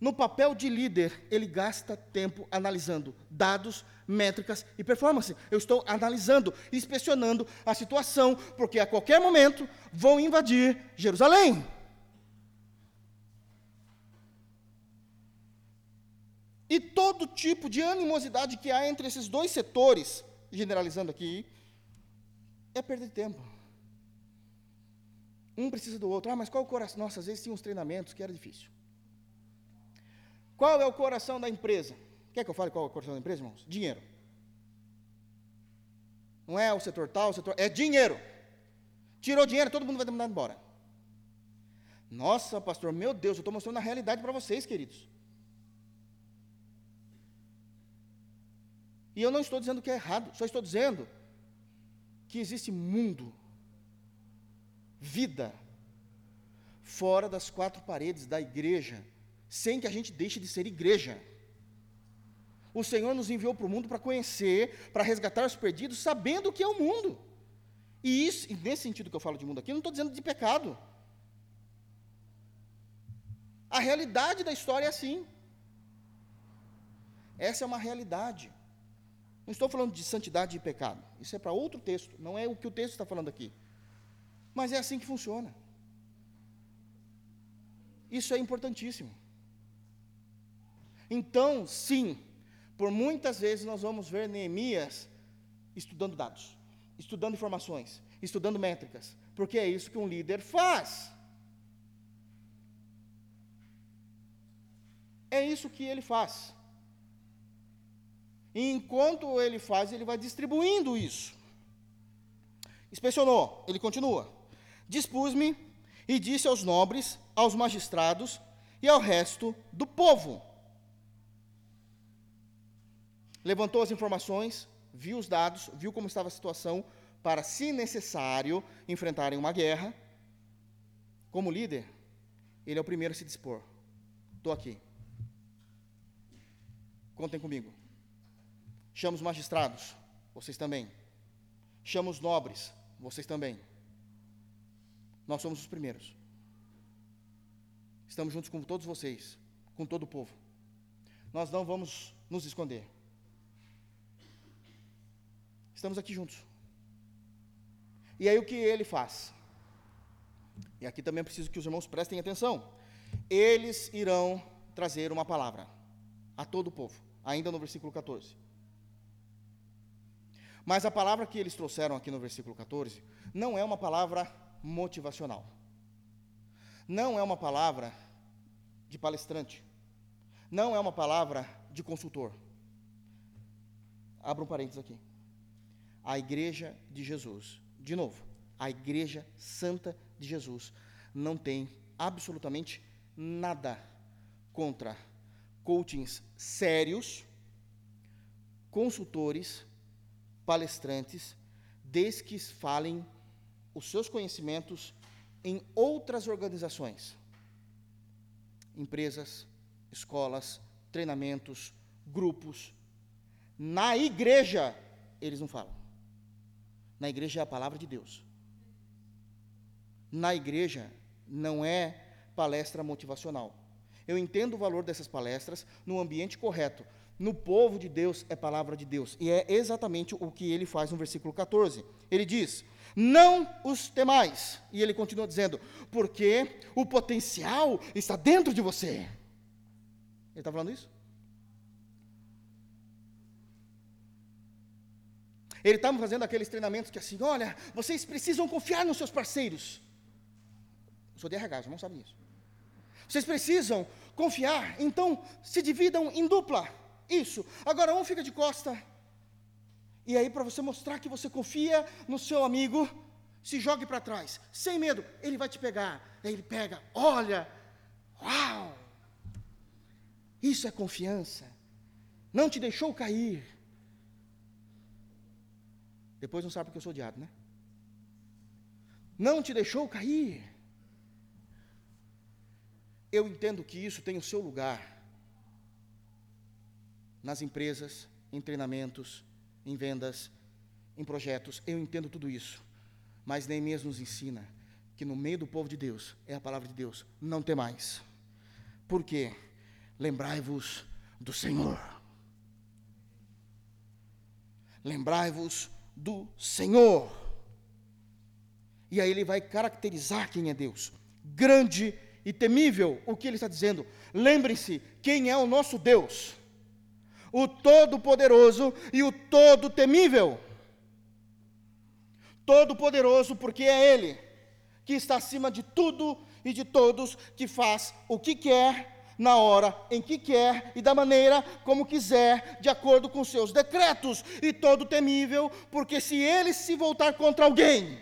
no papel de líder, ele gasta tempo analisando dados, métricas e performance. Eu estou analisando, inspecionando a situação, porque a qualquer momento vão invadir Jerusalém. E todo tipo de animosidade que há entre esses dois setores, generalizando aqui, é perder tempo. Um precisa do outro. Ah, mas qual o coração? Nossa, às vezes tinha uns treinamentos que era difícil. Qual é o coração da empresa? Quer que eu fale qual é o coração da empresa, irmãos? Dinheiro. Não é o setor tal, o setor. É dinheiro. Tirou dinheiro, todo mundo vai ter mandado embora. Nossa, pastor, meu Deus, eu estou mostrando a realidade para vocês, queridos. E eu não estou dizendo que é errado, só estou dizendo que existe mundo vida fora das quatro paredes da igreja, sem que a gente deixe de ser igreja. O Senhor nos enviou para o mundo para conhecer, para resgatar os perdidos, sabendo o que é o mundo. E isso, e nesse sentido que eu falo de mundo aqui, não estou dizendo de pecado. A realidade da história é assim. Essa é uma realidade. Não estou falando de santidade e pecado. Isso é para outro texto, não é o que o texto está falando aqui. Mas é assim que funciona. Isso é importantíssimo. Então, sim, por muitas vezes nós vamos ver Neemias estudando dados, estudando informações, estudando métricas, porque é isso que um líder faz. É isso que ele faz. E enquanto ele faz, ele vai distribuindo isso. Inspecionou, ele continua. Dispus-me e disse aos nobres, aos magistrados e ao resto do povo levantou as informações, viu os dados, viu como estava a situação, para, se necessário, enfrentarem uma guerra. Como líder, ele é o primeiro a se dispor. Estou aqui. Contem comigo. Chama os magistrados, vocês também. Chama os nobres, vocês também. Nós somos os primeiros. Estamos juntos com todos vocês, com todo o povo. Nós não vamos nos esconder. Estamos aqui juntos. E aí o que ele faz? E aqui também preciso que os irmãos prestem atenção. Eles irão trazer uma palavra a todo o povo, ainda no versículo 14. Mas a palavra que eles trouxeram aqui no versículo 14 não é uma palavra motivacional. Não é uma palavra de palestrante. Não é uma palavra de consultor. Abra um parênteses aqui a igreja de Jesus. De novo, a igreja santa de Jesus não tem absolutamente nada contra coachings sérios, consultores, palestrantes, desde que falem os seus conhecimentos em outras organizações, empresas, escolas, treinamentos, grupos. Na igreja, eles não falam. Na igreja é a palavra de Deus. Na igreja não é palestra motivacional. Eu entendo o valor dessas palestras no ambiente correto. No povo de Deus é palavra de Deus. E é exatamente o que ele faz no versículo 14. Ele diz: Não os temais. E ele continua dizendo: Porque o potencial está dentro de você. Ele está falando isso? Ele estava fazendo aqueles treinamentos que assim, olha, vocês precisam confiar nos seus parceiros. Eu sou de RH, não sabem isso. Vocês precisam confiar, então se dividam em dupla. Isso. Agora um fica de costa. E aí, para você mostrar que você confia no seu amigo, se jogue para trás, sem medo. Ele vai te pegar. Aí ele pega, olha, uau! Isso é confiança. Não te deixou cair. Depois não sabe porque eu sou odiado, né? Não te deixou cair. Eu entendo que isso tem o seu lugar nas empresas, em treinamentos, em vendas, em projetos. Eu entendo tudo isso. Mas Neemias nos ensina que no meio do povo de Deus, é a palavra de Deus, não tem mais. Por quê? Lembrai-vos do Senhor. Lembrai-vos do Senhor. E aí ele vai caracterizar quem é Deus. Grande e temível, o que ele está dizendo? Lembrem-se quem é o nosso Deus. O Todo-Poderoso e o Todo-Temível. Todo-Poderoso, porque é Ele que está acima de tudo e de todos, que faz o que quer na hora em que quer e da maneira como quiser, de acordo com seus decretos, e todo temível, porque se ele se voltar contra alguém,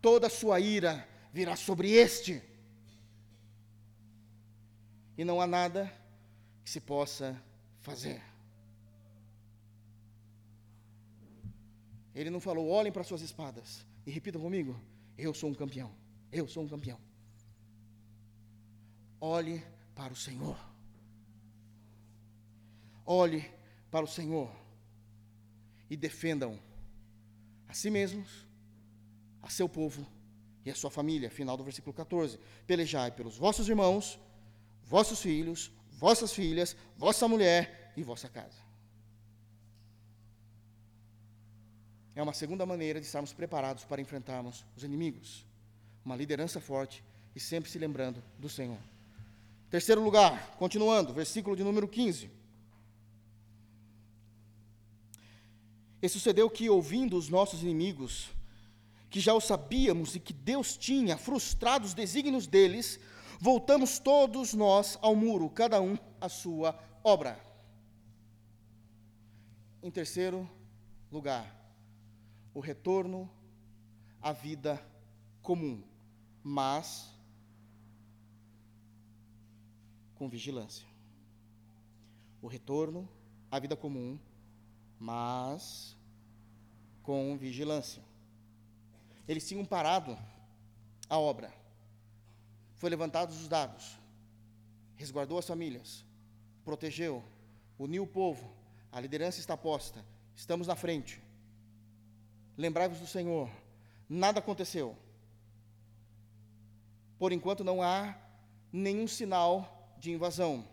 toda a sua ira virá sobre este. E não há nada que se possa fazer. Ele não falou, olhem para suas espadas. E repitam comigo: Eu sou um campeão. Eu sou um campeão. Olhe para o Senhor. Olhe para o Senhor e defendam a si mesmos, a seu povo e a sua família. Final do versículo 14. Pelejai pelos vossos irmãos, vossos filhos, vossas filhas, vossa mulher e vossa casa. É uma segunda maneira de estarmos preparados para enfrentarmos os inimigos. Uma liderança forte e sempre se lembrando do Senhor. Terceiro lugar, continuando, versículo de número 15. E sucedeu que, ouvindo os nossos inimigos, que já o sabíamos e que Deus tinha frustrado os desígnios deles, voltamos todos nós ao muro, cada um a sua obra. Em terceiro lugar, o retorno à vida comum, mas com vigilância. O retorno à vida comum, mas com vigilância. Eles tinham parado a obra. Foi levantados os dados, resguardou as famílias, protegeu, uniu o povo, a liderança está posta, estamos na frente. Lembrai-vos do Senhor, nada aconteceu. Por enquanto não há nenhum sinal de invasão.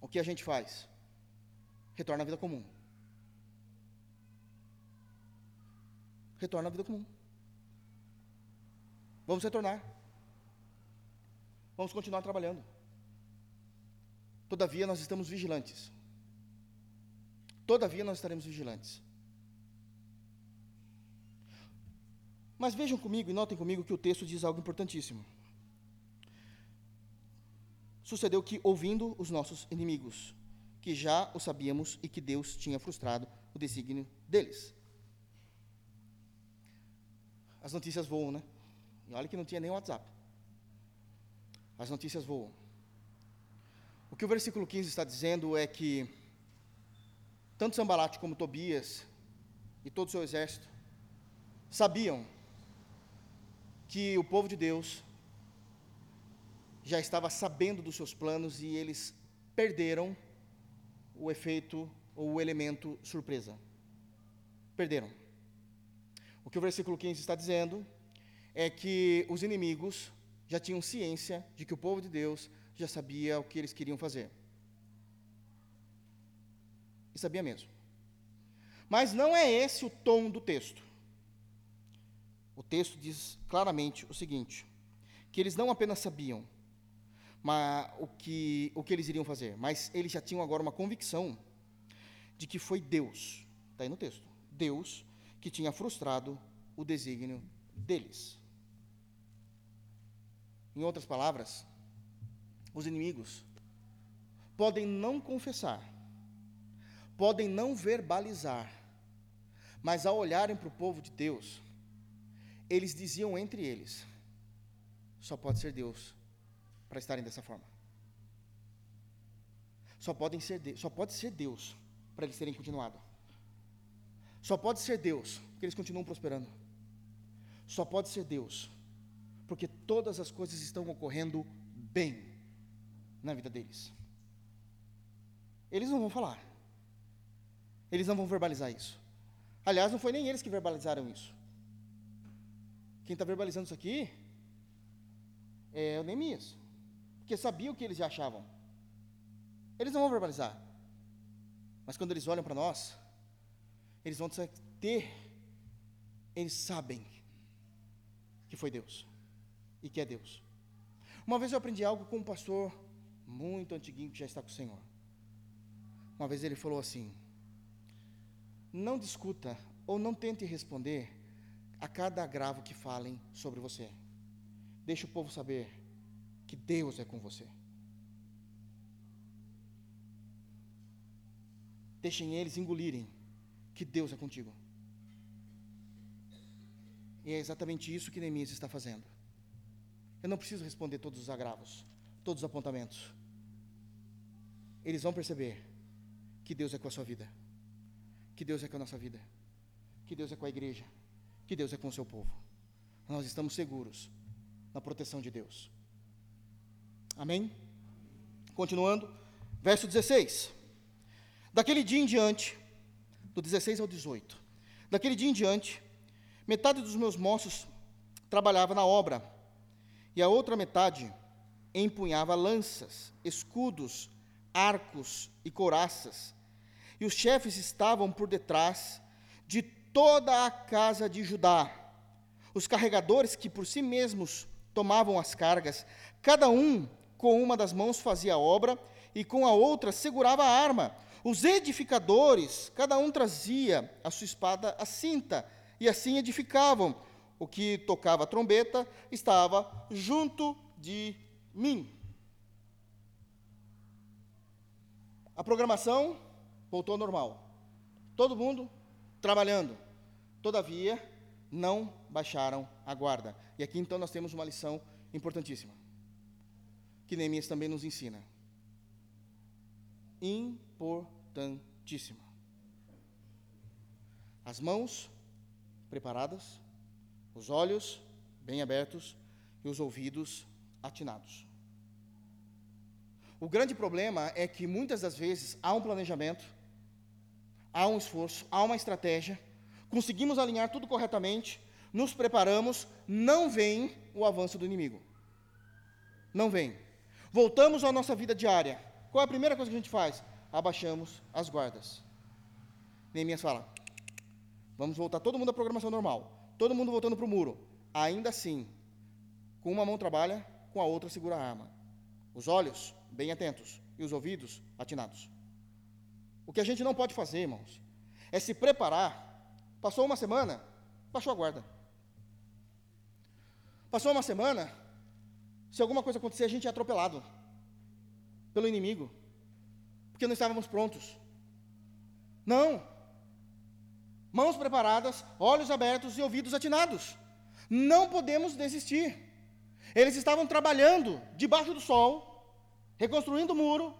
O que a gente faz? Retorna à vida comum. retorna à vida comum. Vamos retornar. Vamos continuar trabalhando. Todavia, nós estamos vigilantes. Todavia, nós estaremos vigilantes. Mas vejam comigo e notem comigo que o texto diz algo importantíssimo. Sucedeu que, ouvindo os nossos inimigos, que já o sabíamos e que Deus tinha frustrado o desígnio deles as notícias voam, né? E olha que não tinha nem WhatsApp. As notícias voam. O que o versículo 15 está dizendo é que tanto Sambalate como Tobias e todo o seu exército sabiam que o povo de Deus já estava sabendo dos seus planos e eles perderam o efeito ou o elemento surpresa. Perderam. O que o versículo 15 está dizendo é que os inimigos já tinham ciência de que o povo de Deus já sabia o que eles queriam fazer. E sabia mesmo. Mas não é esse o tom do texto. O texto diz claramente o seguinte: que eles não apenas sabiam mas, o, que, o que eles iriam fazer, mas eles já tinham agora uma convicção de que foi Deus, está aí no texto, Deus que tinha frustrado o desígnio deles. Em outras palavras, os inimigos podem não confessar, podem não verbalizar, mas ao olharem para o povo de Deus, eles diziam entre eles: só pode ser Deus para estarem dessa forma. Só, podem ser de, só pode ser Deus para eles terem continuado. Só pode ser Deus, porque eles continuam prosperando. Só pode ser Deus, porque todas as coisas estão ocorrendo bem na vida deles. Eles não vão falar, eles não vão verbalizar isso. Aliás, não foi nem eles que verbalizaram isso. Quem está verbalizando isso aqui é o Neemias, porque sabia o que eles já achavam. Eles não vão verbalizar, mas quando eles olham para nós, eles vão ter, eles sabem que foi Deus e que é Deus. Uma vez eu aprendi algo com um pastor muito antiguinho que já está com o Senhor. Uma vez ele falou assim: Não discuta ou não tente responder a cada agravo que falem sobre você. Deixe o povo saber que Deus é com você. Deixem eles engolirem que Deus é contigo. E é exatamente isso que Neemias está fazendo. Eu não preciso responder todos os agravos, todos os apontamentos. Eles vão perceber que Deus é com a sua vida, que Deus é com a nossa vida, que Deus é com a igreja, que Deus é com o seu povo. nós estamos seguros na proteção de Deus. Amém? Continuando, verso 16. Daquele dia em diante, do 16 ao 18, daquele dia em diante, metade dos meus moços trabalhava na obra, e a outra metade empunhava lanças, escudos, arcos e couraças. E os chefes estavam por detrás de toda a casa de Judá. Os carregadores que por si mesmos tomavam as cargas, cada um com uma das mãos fazia a obra e com a outra segurava a arma. Os edificadores, cada um trazia a sua espada à cinta, e assim edificavam. O que tocava a trombeta estava junto de mim. A programação voltou ao normal. Todo mundo trabalhando. Todavia, não baixaram a guarda. E aqui então nós temos uma lição importantíssima, que Neemias também nos ensina. Importantíssima. As mãos preparadas, os olhos bem abertos e os ouvidos atinados. O grande problema é que muitas das vezes há um planejamento, há um esforço, há uma estratégia, conseguimos alinhar tudo corretamente, nos preparamos, não vem o avanço do inimigo. Não vem. Voltamos à nossa vida diária. Qual é a primeira coisa que a gente faz? Abaixamos as guardas. Neemias fala: vamos voltar todo mundo à programação normal. Todo mundo voltando para o muro. Ainda assim, com uma mão trabalha, com a outra segura a arma. Os olhos bem atentos e os ouvidos atinados. O que a gente não pode fazer, irmãos, é se preparar. Passou uma semana, baixou a guarda. Passou uma semana, se alguma coisa acontecer, a gente é atropelado pelo inimigo, porque não estávamos prontos. Não. Mãos preparadas, olhos abertos e ouvidos atinados. Não podemos desistir. Eles estavam trabalhando debaixo do sol, reconstruindo o muro,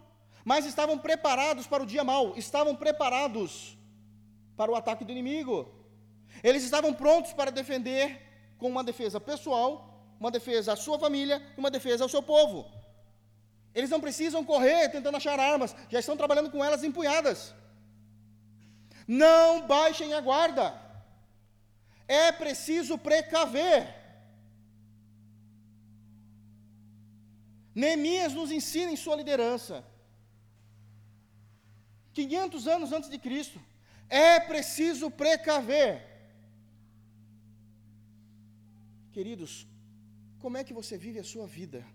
mas estavam preparados para o dia mau, estavam preparados para o ataque do inimigo. Eles estavam prontos para defender com uma defesa pessoal, uma defesa à sua família e uma defesa ao seu povo. Eles não precisam correr tentando achar armas, já estão trabalhando com elas empunhadas. Não baixem a guarda. É preciso precaver. Neemias nos ensina em sua liderança. 500 anos antes de Cristo. É preciso precaver. Queridos, como é que você vive a sua vida?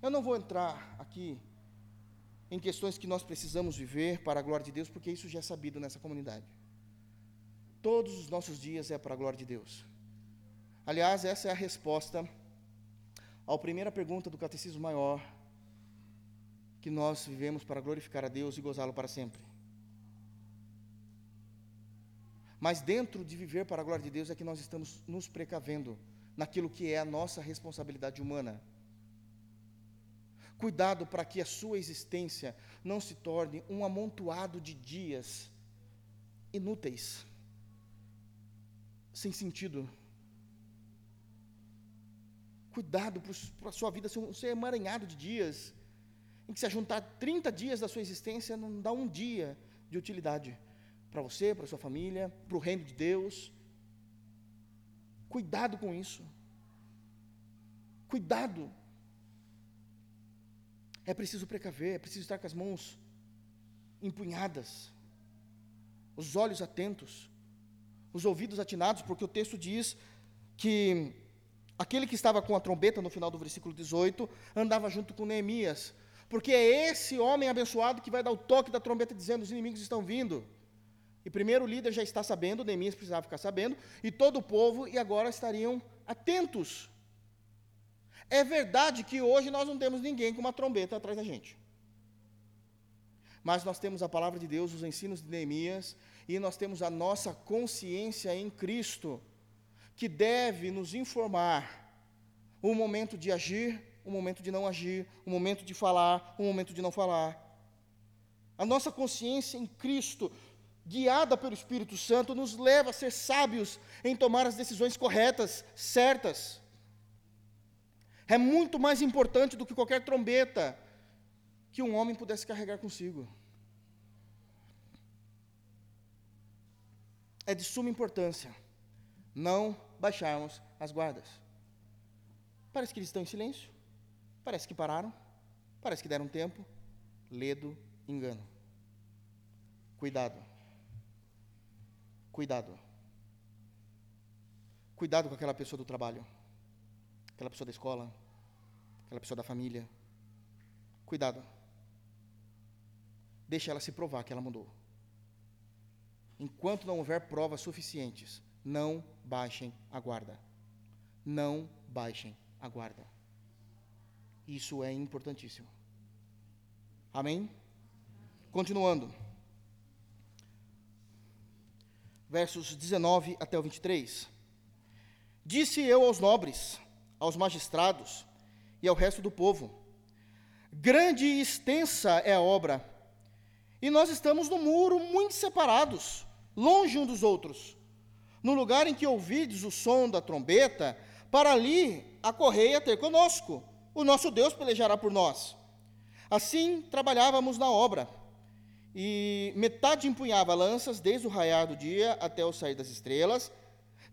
Eu não vou entrar aqui em questões que nós precisamos viver para a glória de Deus, porque isso já é sabido nessa comunidade. Todos os nossos dias é para a glória de Deus. Aliás, essa é a resposta à primeira pergunta do Catecismo Maior, que nós vivemos para glorificar a Deus e gozá-lo para sempre. Mas dentro de viver para a glória de Deus é que nós estamos nos precavendo naquilo que é a nossa responsabilidade humana. Cuidado para que a sua existência não se torne um amontoado de dias inúteis, sem sentido. Cuidado para a sua vida ser emaranhado de dias, em que se juntar 30 dias da sua existência, não dá um dia de utilidade para você, para sua família, para o reino de Deus. Cuidado com isso. Cuidado. É preciso precaver, é preciso estar com as mãos empunhadas, os olhos atentos, os ouvidos atinados, porque o texto diz que aquele que estava com a trombeta no final do versículo 18 andava junto com Neemias, porque é esse homem abençoado que vai dar o toque da trombeta dizendo: os inimigos estão vindo. E primeiro o líder já está sabendo, Neemias precisava ficar sabendo, e todo o povo, e agora estariam atentos. É verdade que hoje nós não temos ninguém com uma trombeta atrás da gente. Mas nós temos a palavra de Deus, os ensinos de Neemias, e nós temos a nossa consciência em Cristo, que deve nos informar o momento de agir, o momento de não agir, o momento de falar, o momento de não falar. A nossa consciência em Cristo guiada pelo Espírito Santo, nos leva a ser sábios em tomar as decisões corretas, certas. É muito mais importante do que qualquer trombeta que um homem pudesse carregar consigo. É de suma importância não baixarmos as guardas. Parece que eles estão em silêncio, parece que pararam, parece que deram tempo. Ledo, engano. Cuidado. Cuidado. Cuidado com aquela pessoa do trabalho, aquela pessoa da escola, aquela pessoa da família. Cuidado. Deixa ela se provar que ela mudou. Enquanto não houver provas suficientes, não baixem a guarda. Não baixem a guarda. Isso é importantíssimo. Amém? Continuando. Versos 19 até o 23. Disse eu aos nobres, aos magistrados e ao resto do povo: Grande e extensa é a obra, e nós estamos no muro muito separados, longe um dos outros. No lugar em que ouvides o som da trombeta, para ali a ter conosco. O nosso Deus pelejará por nós. Assim trabalhávamos na obra, e metade empunhava lanças desde o raiar do dia até o sair das estrelas.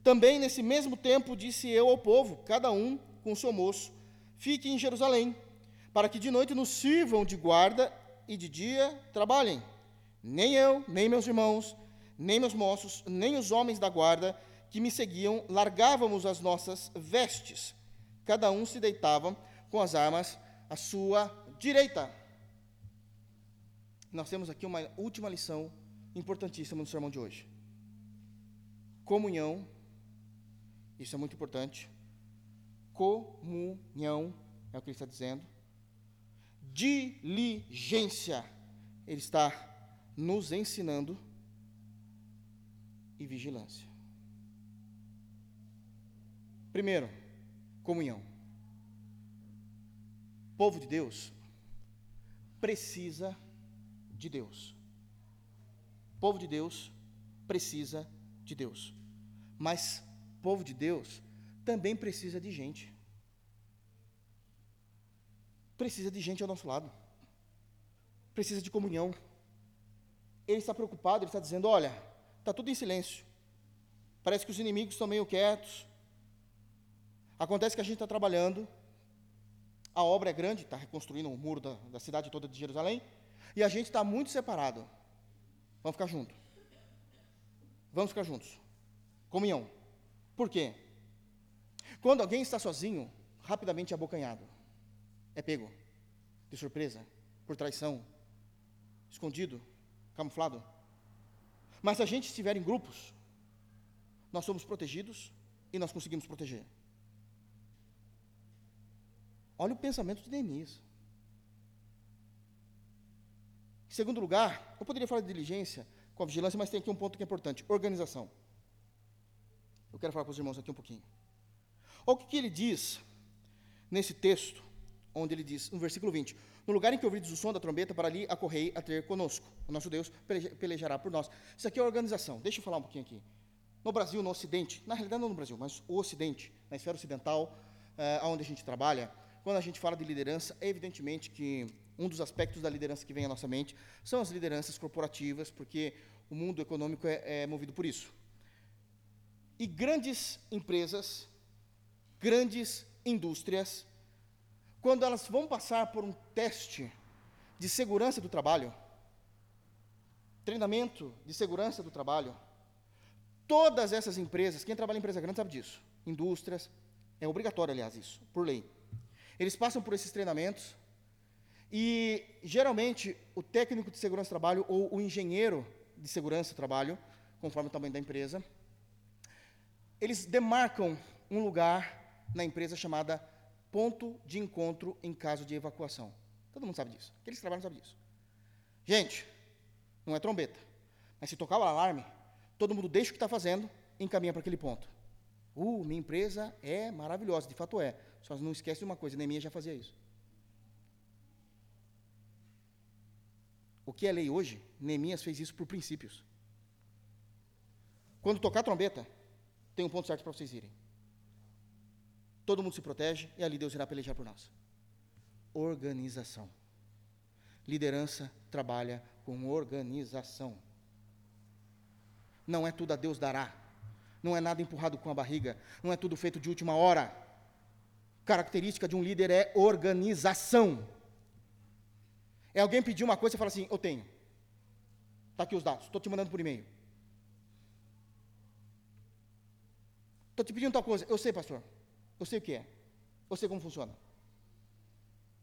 Também nesse mesmo tempo disse eu ao povo, cada um com seu moço, fique em Jerusalém, para que de noite nos sirvam de guarda e de dia trabalhem. Nem eu, nem meus irmãos, nem meus moços, nem os homens da guarda que me seguiam largávamos as nossas vestes. Cada um se deitava com as armas à sua direita. Nós temos aqui uma última lição importantíssima no sermão de hoje. Comunhão, isso é muito importante. Comunhão é o que ele está dizendo. Diligência, ele está nos ensinando. E vigilância. Primeiro, comunhão povo de Deus precisa de Deus. O povo de Deus precisa de Deus. Mas o povo de Deus também precisa de gente. Precisa de gente ao nosso lado. Precisa de comunhão. Ele está preocupado, ele está dizendo: olha, está tudo em silêncio. Parece que os inimigos estão meio quietos. Acontece que a gente está trabalhando, a obra é grande, está reconstruindo o muro da, da cidade toda de Jerusalém, e a gente está muito separado. Vamos ficar juntos. Vamos ficar juntos. Comunhão. Por quê? Quando alguém está sozinho, rapidamente é abocanhado. É pego. De surpresa. Por traição. Escondido. Camuflado. Mas se a gente estiver em grupos, nós somos protegidos e nós conseguimos proteger. Olha o pensamento de Neemias. Em segundo lugar, eu poderia falar de diligência com a vigilância, mas tem aqui um ponto que é importante: organização. Eu quero falar com os irmãos aqui um pouquinho. Olha o que, que ele diz nesse texto, onde ele diz, no versículo 20: No lugar em que ouvides o som da trombeta, para ali acorrei a ter conosco. O nosso Deus pelejará por nós. Isso aqui é organização. Deixa eu falar um pouquinho aqui. No Brasil, no Ocidente, na realidade não no Brasil, mas o Ocidente, na esfera ocidental, é, onde a gente trabalha, quando a gente fala de liderança, é evidentemente que um dos aspectos da liderança que vem à nossa mente são as lideranças corporativas, porque o mundo econômico é, é movido por isso. E grandes empresas, grandes indústrias, quando elas vão passar por um teste de segurança do trabalho, treinamento de segurança do trabalho, todas essas empresas, quem trabalha em empresa grande sabe disso, indústrias, é obrigatório, aliás, isso, por lei. Eles passam por esses treinamentos e, geralmente, o técnico de segurança do trabalho ou o engenheiro de segurança do trabalho, conforme o tamanho da empresa, eles demarcam um lugar na empresa chamada ponto de encontro em caso de evacuação. Todo mundo sabe disso. Aqueles que trabalham sabem disso. Gente, não é trombeta, mas se tocar o alarme, todo mundo deixa o que está fazendo e encaminha para aquele ponto. Uh, minha empresa é maravilhosa, de fato é. Só não esquece de uma coisa, Neemias já fazia isso. O que é lei hoje, Neemias fez isso por princípios. Quando tocar a trombeta, tem um ponto certo para vocês irem. Todo mundo se protege e ali Deus irá pelejar por nós. Organização. Liderança trabalha com organização. Não é tudo a Deus dará. Não é nada empurrado com a barriga. Não é tudo feito de última hora. Característica de um líder é organização. É alguém pedir uma coisa e fala assim: Eu tenho. Está aqui os dados, estou te mandando por e-mail. Estou te pedindo tal coisa. Eu sei, pastor. Eu sei o que é. Eu sei como funciona.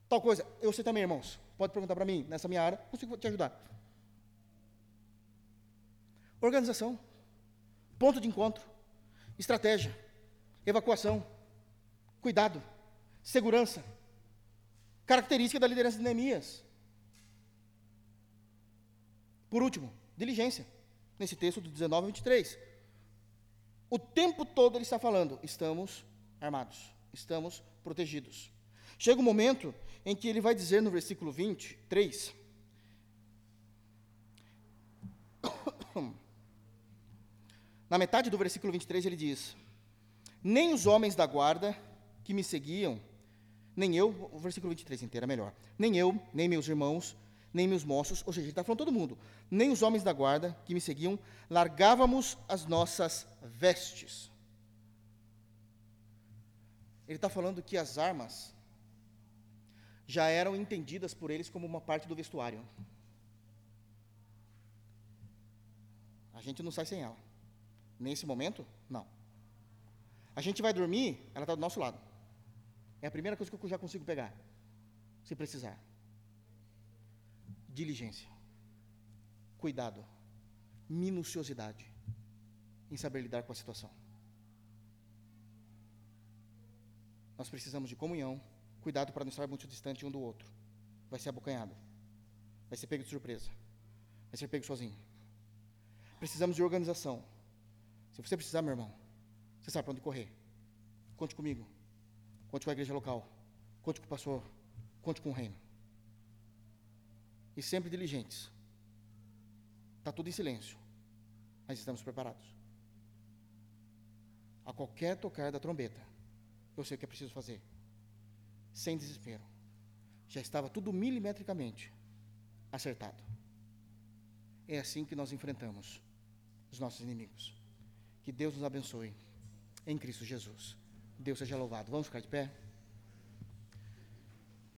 Tal coisa, eu sei também, irmãos. Pode perguntar para mim, nessa minha área, consigo te ajudar. Organização, ponto de encontro, estratégia, evacuação, cuidado, segurança, característica da liderança de Neemias. Por último, diligência, nesse texto do 19 a 23. O tempo todo ele está falando: estamos armados, estamos protegidos. Chega um momento em que ele vai dizer no versículo 23. Na metade do versículo 23 ele diz: Nem os homens da guarda que me seguiam, nem eu, o versículo 23 inteiro é melhor, nem eu, nem meus irmãos, nem meus moços, ou seja, ele está falando todo mundo, nem os homens da guarda que me seguiam, largávamos as nossas vestes. Ele está falando que as armas já eram entendidas por eles como uma parte do vestuário. A gente não sai sem ela. Nesse momento, não. A gente vai dormir, ela está do nosso lado. É a primeira coisa que eu já consigo pegar, se precisar diligência, cuidado, minuciosidade em saber lidar com a situação. Nós precisamos de comunhão, cuidado para não estar muito distante um do outro. Vai ser abocanhado, vai ser pego de surpresa, vai ser pego sozinho. Precisamos de organização. Se você precisar, meu irmão, você sabe para onde correr. Conte comigo. Conte com a igreja local. Conte com o pastor. Conte com o reino e sempre diligentes. Está tudo em silêncio, mas estamos preparados. A qualquer tocar da trombeta, eu sei o que é preciso fazer, sem desespero. Já estava tudo milimetricamente acertado. É assim que nós enfrentamos os nossos inimigos. Que Deus nos abençoe em Cristo Jesus. Deus seja louvado. Vamos ficar de pé?